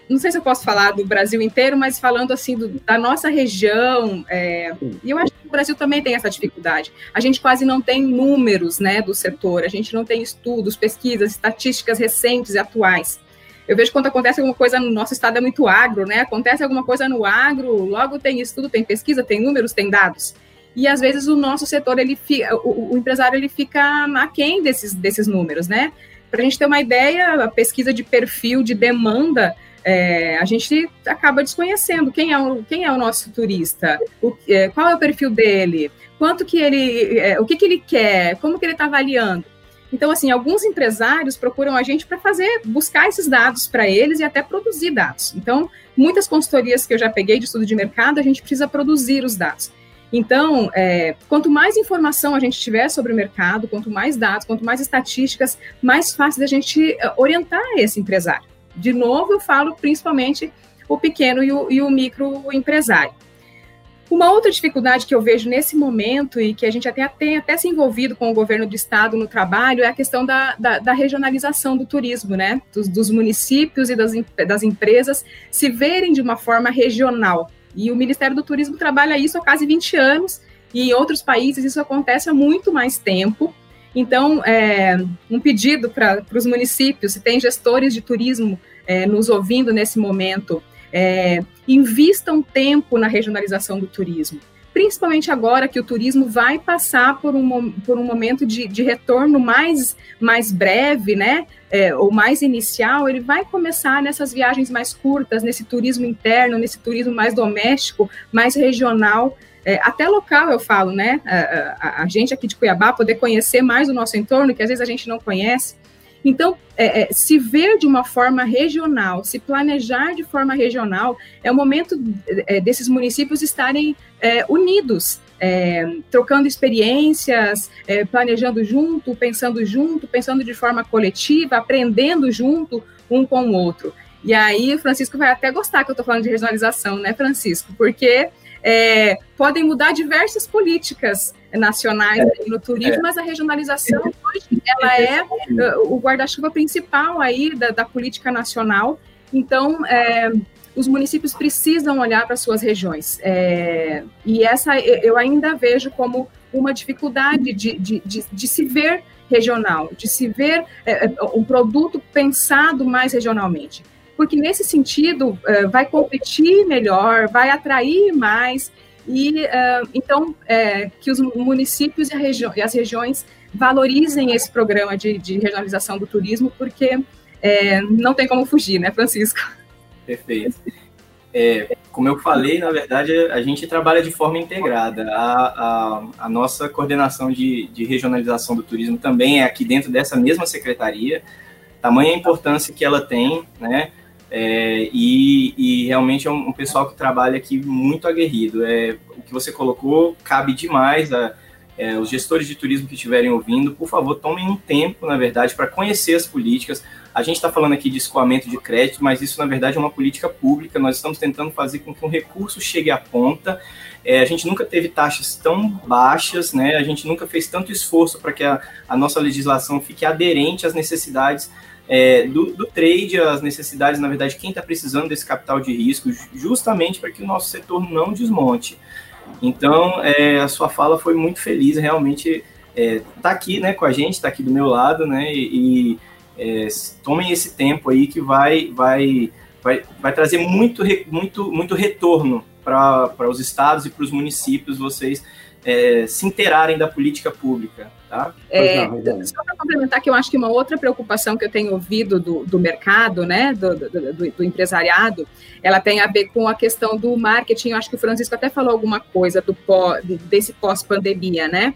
não sei se eu posso falar do Brasil inteiro, mas falando assim do, da nossa região, é, e eu acho que o Brasil também tem essa dificuldade. A gente quase não tem números né, do setor, a gente não tem estudos, pesquisas, estatísticas recentes e atuais. Eu vejo quando acontece alguma coisa no nosso estado é muito agro, né? Acontece alguma coisa no agro, logo tem estudo, tem pesquisa, tem números, tem dados. E às vezes o nosso setor, ele fica, o, o empresário ele fica aquém desses, desses números, né? Para a gente ter uma ideia, a pesquisa de perfil de demanda, é, a gente acaba desconhecendo quem é o, quem é o nosso turista, o, é, qual é o perfil dele, quanto que ele, é, o que, que ele quer, como que ele está avaliando. Então, assim, alguns empresários procuram a gente para fazer, buscar esses dados para eles e até produzir dados. Então, muitas consultorias que eu já peguei de estudo de mercado, a gente precisa produzir os dados. Então, é, quanto mais informação a gente tiver sobre o mercado, quanto mais dados, quanto mais estatísticas, mais fácil a gente é, orientar esse empresário. De novo, eu falo principalmente o pequeno e o, e o microempresário. Uma outra dificuldade que eu vejo nesse momento e que a gente até tem até se envolvido com o governo do estado no trabalho é a questão da, da, da regionalização do turismo, né? Dos, dos municípios e das, das empresas se verem de uma forma regional. E o Ministério do Turismo trabalha isso há quase 20 anos, e em outros países isso acontece há muito mais tempo. Então, é, um pedido para os municípios, se tem gestores de turismo é, nos ouvindo nesse momento, é, invistam tempo na regionalização do turismo. Principalmente agora que o turismo vai passar por um, por um momento de, de retorno mais, mais breve, né? É, ou mais inicial, ele vai começar nessas viagens mais curtas, nesse turismo interno, nesse turismo mais doméstico, mais regional. É, até local eu falo, né? A, a, a, gente aqui de Cuiabá poder conhecer mais o nosso entorno, que às vezes a gente não conhece. Então, é, é, se ver de uma forma regional, se planejar de forma regional, é o momento é, desses municípios estarem é, unidos, é, trocando experiências, é, planejando junto, pensando junto, pensando de forma coletiva, aprendendo junto um com o outro. E aí, o Francisco vai até gostar que eu estou falando de regionalização, né, Francisco? Porque podem mudar diversas políticas nacionais é, no turismo, é. mas a regionalização hoje ela é uh, o guarda-chuva principal aí da, da, política nacional. Então, é, os municípios precisam olhar para suas regiões. É, e essa eu ainda vejo como uma dificuldade de, de, de, de se ver regional, de se ver um produto pensado mais regionalmente porque nesse sentido vai competir melhor, vai atrair mais, e uh, então é, que os municípios e, regi e, as regiões valorizem esse programa de, de regionalização do turismo, porque é, não tem como fugir, né, Francisco? Perfeito. É, como eu falei, na verdade, a gente trabalha de forma integrada. A, a, a nossa coordenação de, de regionalização do turismo também é aqui dentro dessa mesma secretaria. Tamanha importância que ela tem, né? É, e, e, realmente é um, um, pessoal que trabalha aqui muito aguerrido. É, o que você colocou cabe demais a é, os gestores de turismo que estiverem ouvindo, por favor, tomem um tempo, na verdade, para conhecer as políticas. A gente está falando aqui de escoamento de crédito, mas isso, na verdade, é uma política pública. Nós estamos tentando fazer com que um recurso chegue à ponta. É, a gente nunca teve taxas tão baixas, né? a gente nunca fez tanto esforço para que a, a nossa legislação fique aderente às necessidades é, do, do, trade, as necessidades, na verdade, quem está precisando desse capital de risco, justamente para que o nosso setor não desmonte. Então, é, a sua fala foi muito feliz, realmente está é, aqui né, com a gente, está aqui do meu lado, né, e, é, tomem esse tempo aí que vai, vai, vai, vai trazer muito, muito, muito retorno para os estados e para os municípios, vocês é, se interarem da política pública. Tá? É, só para complementar, que eu acho que uma outra preocupação que eu tenho ouvido do, do mercado, né, do, do, do, do, empresariado, ela tem a ver com a questão do marketing. Eu acho que o Francisco até falou alguma coisa do pós, desse pós-pandemia, né?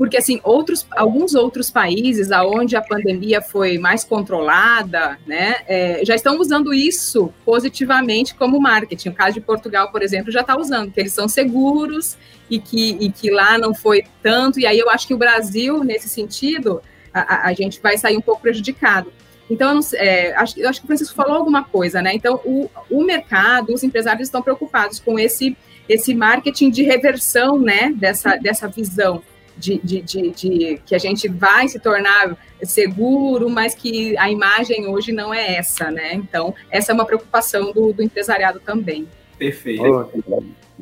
Porque assim outros, alguns outros países aonde a pandemia foi mais controlada, né, é, já estão usando isso positivamente como marketing. O caso de Portugal, por exemplo, já está usando, que eles são seguros e que, e que lá não foi tanto. E aí eu acho que o Brasil, nesse sentido, a, a gente vai sair um pouco prejudicado. Então, é, acho, acho que o Francisco falou alguma coisa, né? Então, o, o mercado, os empresários estão preocupados com esse, esse marketing de reversão, né, dessa, dessa visão de, de, de, de, que a gente vai se tornar seguro, mas que a imagem hoje não é essa, né? Então, essa é uma preocupação do, do empresariado também. Perfeito.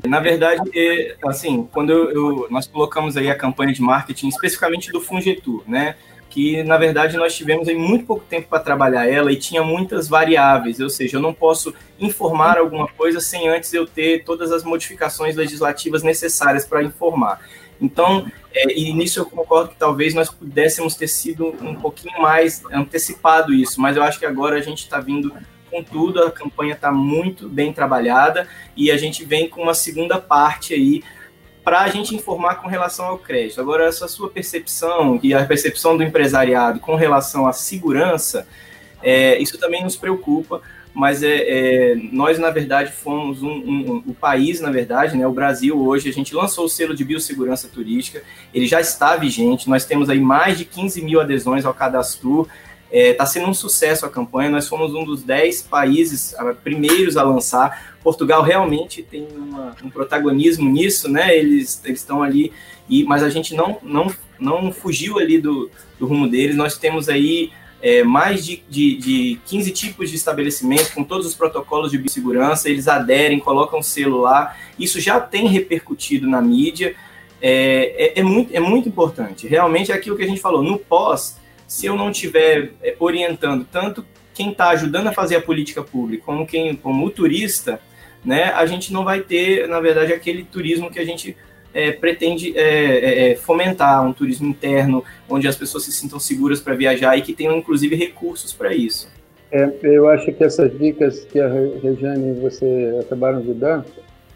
Na verdade, é, assim, quando eu, eu, nós colocamos aí a campanha de marketing, especificamente do Fungetur, né? Que na verdade nós tivemos aí muito pouco tempo para trabalhar ela e tinha muitas variáveis, ou seja, eu não posso informar alguma coisa sem antes eu ter todas as modificações legislativas necessárias para informar. Então, é, e nisso eu concordo que talvez nós pudéssemos ter sido um pouquinho mais antecipado isso, mas eu acho que agora a gente está vindo com tudo, a campanha está muito bem trabalhada e a gente vem com uma segunda parte aí para a gente informar com relação ao crédito. Agora, essa sua percepção e a percepção do empresariado com relação à segurança, é, isso também nos preocupa, mas é, é, nós, na verdade, fomos um, um, um, o país, na verdade, né, o Brasil hoje, a gente lançou o selo de biossegurança turística, ele já está vigente, nós temos aí mais de 15 mil adesões ao cadastro, está é, tá sendo um sucesso a campanha, nós fomos um dos 10 países primeiros a lançar, Portugal realmente tem uma, um protagonismo nisso, né, eles estão ali, e, mas a gente não, não, não fugiu ali do, do rumo deles, nós temos aí é, mais de, de, de 15 tipos de estabelecimento com todos os protocolos de biossegurança, eles aderem, colocam selo lá, isso já tem repercutido na mídia, é, é, é, muito, é muito importante. Realmente é aquilo que a gente falou, no pós, se eu não estiver é, orientando tanto quem está ajudando a fazer a política pública como, quem, como o turista, né, a gente não vai ter, na verdade, aquele turismo que a gente é, pretende é, é, é, fomentar, um turismo interno, onde as pessoas se sintam seguras para viajar e que tenham, inclusive, recursos para isso. É, eu acho que essas dicas que a Regiane e você acabaram de dar,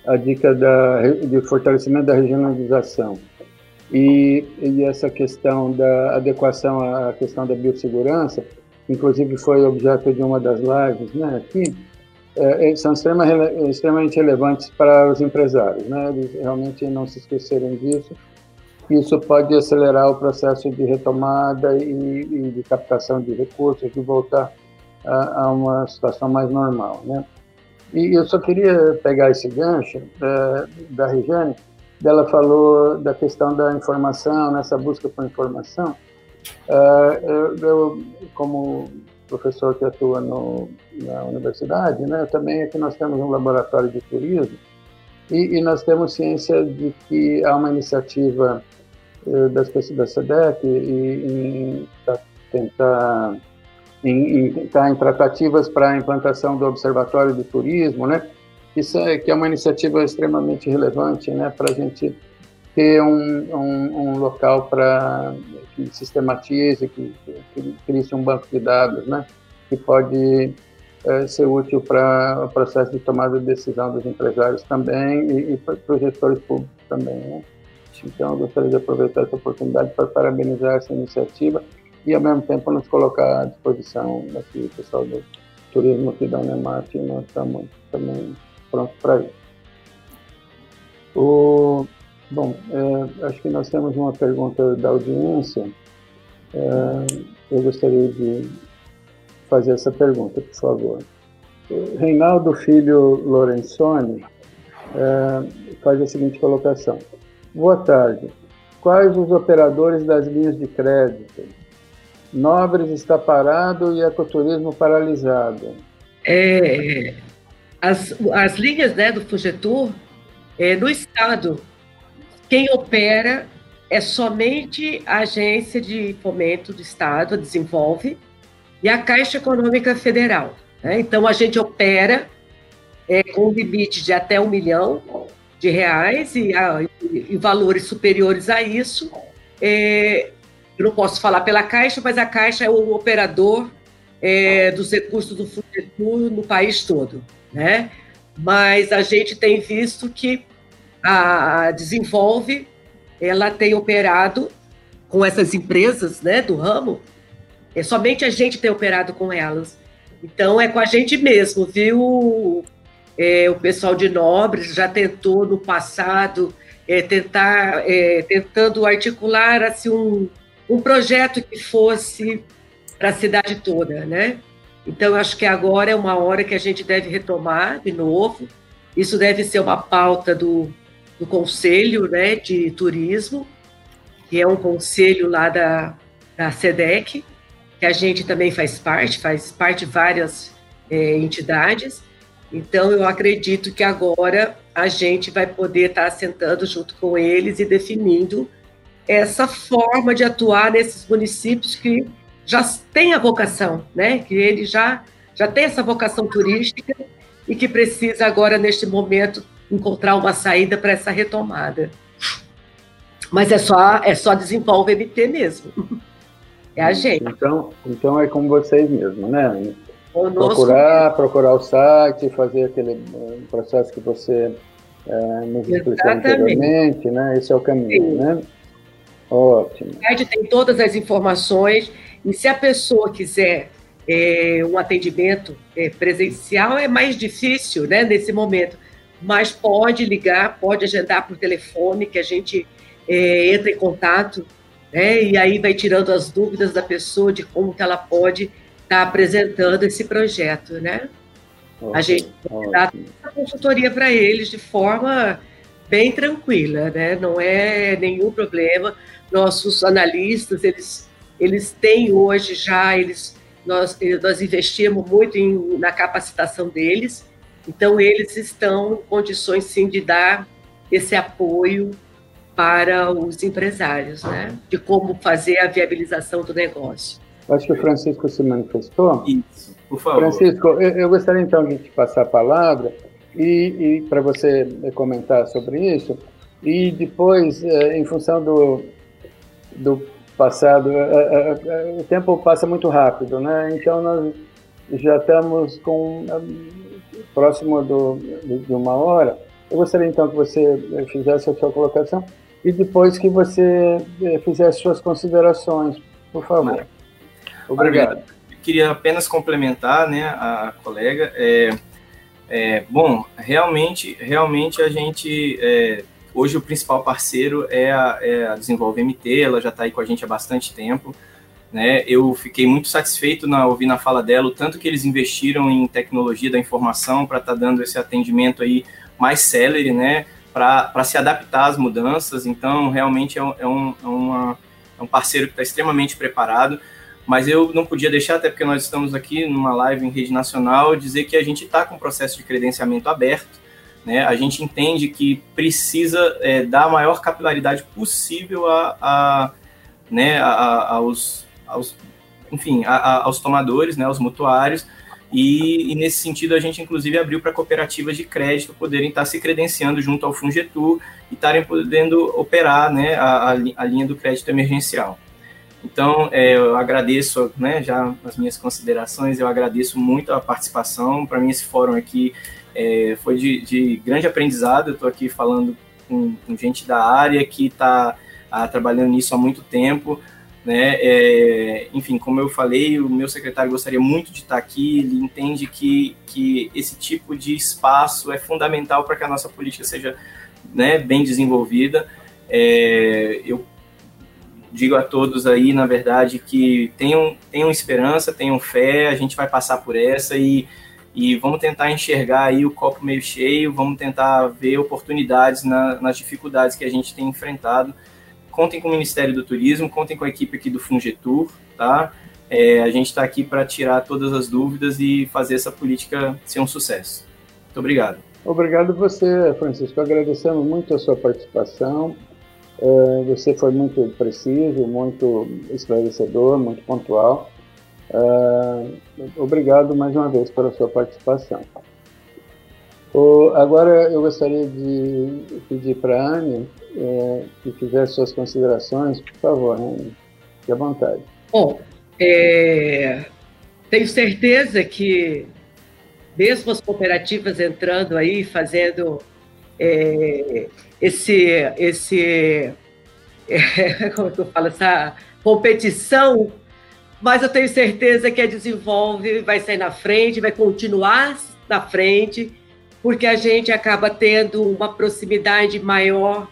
a dica da, de fortalecimento da regionalização e, e essa questão da adequação à questão da biossegurança, inclusive foi objeto de uma das lives né, aqui, é, é são extrema, extremamente relevantes para os empresários. Né? Eles realmente não se esquecerem disso. Isso pode acelerar o processo de retomada e, e de captação de recursos, de voltar a, a, uma situação mais normal. Né? E eu só queria pegar esse gancho é, da Regiane, ela falou da questão da informação, nessa busca por informação. É, eu, eu, como professor que atua no, na universidade, né, também aqui nós temos um laboratório de turismo e, e nós temos ciência de que há uma iniciativa eh, das pessoas da SEDEC em tentar em, em, em tratativas para a implantação do Observatório do Turismo, né? Isso é que é uma iniciativa extremamente relevante, né? Para a gente ter um, um, um local para que sistematize, que, que crie um banco de dados, né? Que pode é, ser útil para o processo de tomada de decisão dos empresários também e, e para os gestores públicos também, né? Então, eu gostaria de aproveitar essa oportunidade para parabenizar essa iniciativa e, ao mesmo tempo, nos colocar à disposição aqui, pessoal do turismo aqui da Unemate, nós estamos também prontos para isso. O, bom, é, acho que nós temos uma pergunta da audiência. É, eu gostaria de fazer essa pergunta, por favor. Reinaldo Filho Lorenzoni é, faz a seguinte colocação. Boa tarde. Quais os operadores das linhas de crédito Nobres está parado e ecoturismo paralisado. É, as, as linhas né, do Fugetur, é, no estado, quem opera é somente a Agência de Fomento do Estado, Desenvolve, e a Caixa Econômica Federal. Né? Então, a gente opera é, com um limite de até um milhão de reais e, a, e, valores superiores a isso. É, eu não posso falar pela Caixa, mas a Caixa é o operador é, dos recursos do Funetur no país todo, né? Mas a gente tem visto que a Desenvolve, ela tem operado com essas empresas, né, do ramo, é somente a gente tem operado com elas. Então é com a gente mesmo, viu? É, o pessoal de Nobres já tentou no passado é, tentar, é, tentando articular assim um um projeto que fosse para a cidade toda, né? Então, acho que agora é uma hora que a gente deve retomar de novo. Isso deve ser uma pauta do, do Conselho né, de Turismo, que é um conselho lá da, da SEDEC, que a gente também faz parte, faz parte de várias é, entidades. Então, eu acredito que agora a gente vai poder estar sentando junto com eles e definindo essa forma de atuar nesses municípios que já têm a vocação, né? Que ele já já tem essa vocação turística e que precisa agora neste momento encontrar uma saída para essa retomada. Mas é só é só desenvolve MT mesmo. É a gente. Então, então é com vocês mesmo, né? O procurar, nosso... procurar o site, fazer aquele eh, processo que você é, nos explicou anteriormente, né? Esse é o caminho, Sim. né? Ótimo. O site tem todas as informações e se a pessoa quiser é, um atendimento é, presencial é mais difícil, né, nesse momento, mas pode ligar, pode agendar por telefone que a gente é, entra em contato, né, e aí vai tirando as dúvidas da pessoa de como que ela pode estar tá apresentando esse projeto, né? Ótimo, a gente dá a consultoria para eles de forma bem tranquila, né? Não é nenhum problema nossos analistas, eles, eles têm hoje já, eles, nós, nós investimos muito em, na capacitação deles, então eles estão em condições sim de dar esse apoio para os empresários, né? De como fazer a viabilização do negócio. Acho que o Francisco se manifestou. Isso, por favor. Francisco, eu, eu gostaria então de te passar a palavra e, e para você comentar sobre isso, e depois, é, em função do, do passado, é, é, o tempo passa muito rápido, né? Então nós já estamos com próximo do, de uma hora. Eu gostaria então que você fizesse a sua colocação e depois que você fizesse suas considerações, por favor. Obrigado. Eu queria apenas complementar, né, a colega. É, é, bom, realmente, realmente a gente é, hoje o principal parceiro é a, é a Desenvolve MT, ela já está aí com a gente há bastante tempo. Né? Eu fiquei muito satisfeito na ouvir na fala dela o tanto que eles investiram em tecnologia da informação para estar tá dando esse atendimento aí mais célere, né? Para se adaptar às mudanças. Então, realmente é um, é um, é uma, é um parceiro que está extremamente preparado mas eu não podia deixar, até porque nós estamos aqui numa live em rede nacional, dizer que a gente está com o processo de credenciamento aberto, né? A gente entende que precisa é, dar a maior capilaridade possível a, a né, a, aos, aos, enfim, a, aos tomadores, né, aos mutuários, e, e, nesse sentido a gente inclusive abriu para cooperativas de crédito poderem estar se credenciando junto ao Fungetur e estarem podendo operar né, a, a linha do crédito emergencial. Então, é, eu agradeço, né, já as minhas considerações, eu agradeço muito a participação. Para mim, esse fórum aqui é, foi de, de, grande aprendizado. Eu estou aqui falando com, com, gente da área que está ah, trabalhando nisso há muito tempo. Né? É, enfim, como eu falei, o meu secretário gostaria muito de estar aqui. Ele entende que, que esse tipo de espaço é fundamental para que a nossa política seja né, bem desenvolvida. É, eu digo a todos aí, na verdade, que tenham, tenham esperança, tenham fé, a gente vai passar por essa e, e vamos tentar enxergar aí o copo meio cheio, vamos tentar ver oportunidades na, nas dificuldades que a gente tem enfrentado. Contem com o Ministério do Turismo, contem com a equipe aqui do Fungetur, tá? É, a gente está aqui para tirar todas as dúvidas e fazer essa política ser um sucesso. Muito obrigado. Obrigado você, Francisco. Agradecemos muito a sua participação. Uh, você foi muito preciso, muito esclarecedor, muito pontual. Uh, obrigado mais uma vez pela sua participação. Agora eu gostaria de pedir para a Anne eh, que fizesse suas considerações, por favor, Anne, fique à vontade. Bom, é, tenho certeza que mesmo as cooperativas entrando aí, fazendo é, esse, esse é, como é eu falo, essa competição, mas eu tenho certeza que a Desenvolve vai sair na frente, vai continuar na frente, porque a gente acaba tendo uma proximidade maior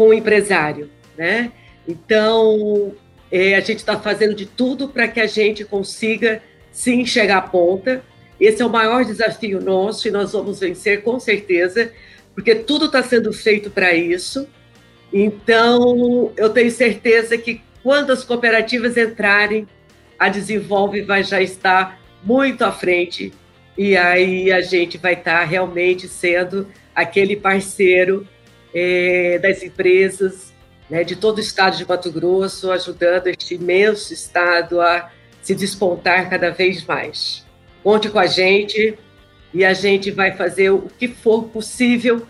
com o empresário, né? Então, é, a gente está fazendo de tudo para que a gente consiga sim chegar à ponta. Esse é o maior desafio nosso e nós vamos vencer com certeza, porque tudo está sendo feito para isso. Então, eu tenho certeza que quando as cooperativas entrarem, a Desenvolve vai já estar muito à frente e aí a gente vai estar realmente sendo aquele parceiro é, das empresas né, de todo o estado de Mato Grosso, ajudando este imenso estado a se despontar cada vez mais. Conte com a gente, e a gente vai fazer o que for possível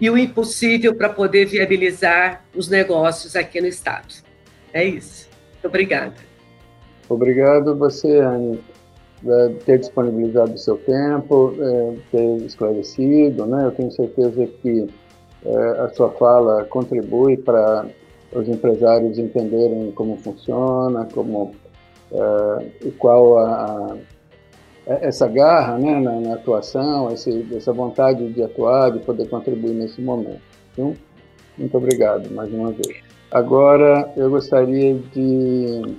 e o impossível para poder viabilizar os negócios aqui no estado. É isso. Obrigada. Obrigado você, Anne, ter disponibilizado o seu tempo, é, ter esclarecido. Né? Eu tenho certeza que a sua fala contribui para os empresários entenderem como funciona, como é, e qual a, é, essa garra né, na, na atuação, esse, essa vontade de atuar, de poder contribuir nesse momento. Então, muito obrigado mais uma vez. Agora, eu gostaria de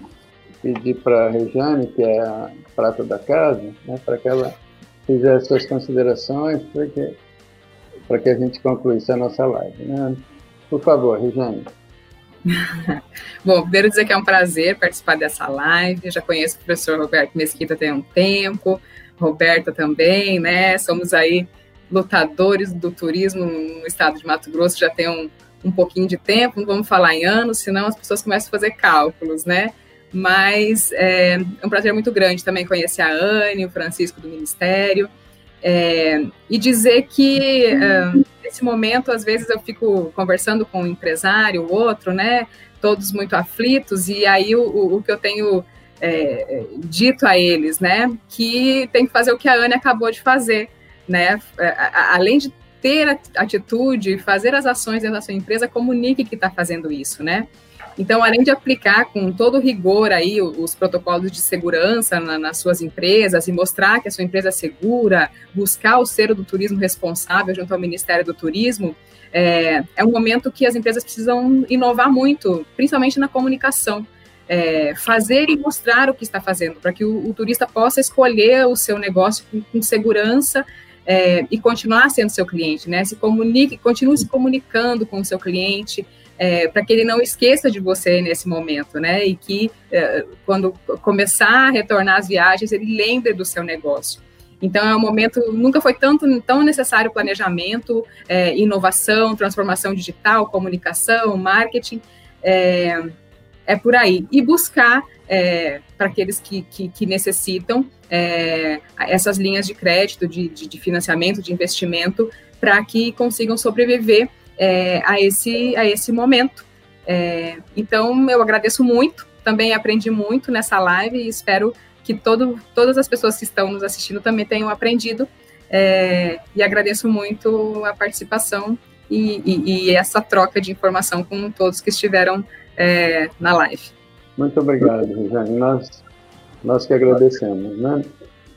pedir para a Rejane, que é a prata da casa, né, para que ela fizesse suas considerações, porque, para que a gente concluísse a nossa live. Né? Por favor, Rejane. Bom, primeiro dizer que é um prazer participar dessa live. Já conheço o professor Roberto Mesquita tem um tempo, Roberta também, né? Somos aí lutadores do turismo no estado de Mato Grosso já tem um, um pouquinho de tempo, não vamos falar em anos, senão as pessoas começam a fazer cálculos, né? Mas é, é um prazer muito grande também conhecer a Anne, o Francisco do Ministério. É, e dizer que uh, nesse momento, às vezes eu fico conversando com um empresário, outro, né? Todos muito aflitos, e aí o, o, que eu tenho é, dito a eles, né? Que tem que fazer o que a Anne acabou de fazer, né? É, além de ter atitude, fazer as ações dentro da sua empresa, comunique que está fazendo isso, né? Então, além de aplicar com todo rigor aí os protocolos de segurança na, nas suas empresas e mostrar que a sua empresa é segura, buscar o selo do turismo responsável junto ao Ministério do Turismo, é, é um momento que as empresas precisam inovar muito, principalmente na comunicação. É, fazer e mostrar o que está fazendo, para que o, o, turista possa escolher o seu negócio com, com segurança é, e continuar sendo seu cliente, né? Se comunique, continue se comunicando com o seu cliente, é, para que ele não esqueça de você nesse momento, né? E que é, quando começar a retornar às viagens, ele lembre do seu negócio. Então é um momento, nunca foi tanto tão necessário planejamento, é, inovação, transformação digital, comunicação, marketing, é, é por aí. E buscar é, para aqueles que, que, que necessitam é, essas linhas de crédito, de, de, de financiamento, de investimento, para que consigam sobreviver é, a, esse, a esse momento. É, então, eu agradeço muito, também aprendi muito nessa live e espero que todo, todas as pessoas que estão nos assistindo também tenham aprendido. É, e agradeço muito a participação e, e, e, essa troca de informação com todos que estiveram é, na live. Muito obrigado, Rejane. Nós, nós que agradecemos. Né?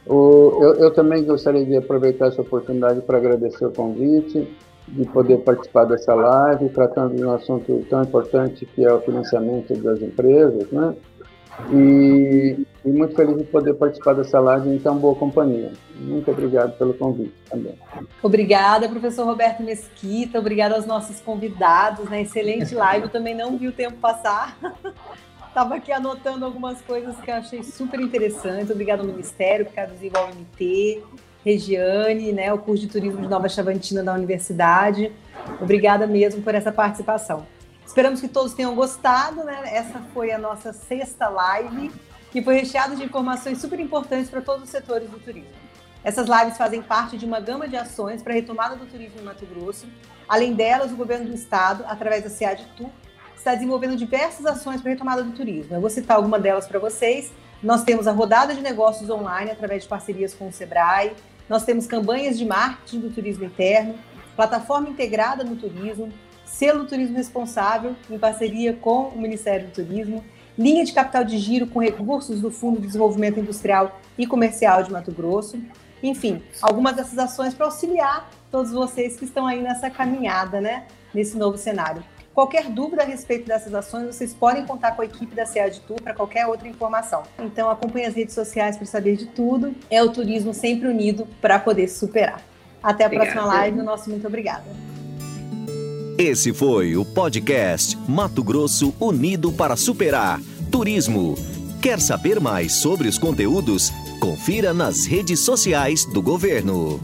O, eu, eu também gostaria de aproveitar essa oportunidade para agradecer o convite de poder participar dessa live, tratando de um assunto tão importante que é o financiamento das empresas, né? E, e, muito feliz de poder participar dessa live em tão boa companhia. Muito obrigado pelo convite também. Obrigada, professor Roberto Mesquita, obrigada aos nossos convidados, né? excelente live, eu também não vi o tempo passar. Estava aqui anotando algumas coisas que eu achei super interessantes. Obrigada ao Ministério, obrigado ao Desenvolve MT, Regiane, né, o curso de turismo de Nova Chavantina da universidade. Obrigada mesmo por essa participação. Esperamos que todos tenham gostado, né? Essa foi a nossa sexta live, que foi recheada de informações super importantes para todos os setores do turismo. Essas lives fazem parte de uma gama de ações para a retomada do turismo em Mato Grosso. Além delas, o governo do estado, através da SEAD-TU, está desenvolvendo diversas ações para a retomada do turismo. Eu vou citar alguma delas para vocês. Nós temos a rodada de negócios online através de parcerias com o Sebrae, nós temos campanhas de marketing do turismo interno, plataforma integrada no turismo, selo turismo responsável em parceria com o Ministério do Turismo, linha de capital de giro com recursos do Fundo de Desenvolvimento Industrial e Comercial de Mato Grosso. Enfim, algumas dessas ações para auxiliar todos vocês que estão aí nessa caminhada, né, nesse novo cenário. Qualquer dúvida a respeito dessas ações, vocês podem contar com a equipe da CEAD Tour para qualquer outra informação. Então acompanhe as redes sociais para saber de tudo. É o turismo sempre unido para poder superar. Até a Obrigada. próxima live. O nosso muito obrigada. Esse foi o podcast Mato Grosso Unido para Superar Turismo. Quer saber mais sobre os conteúdos? Confira nas redes sociais do governo.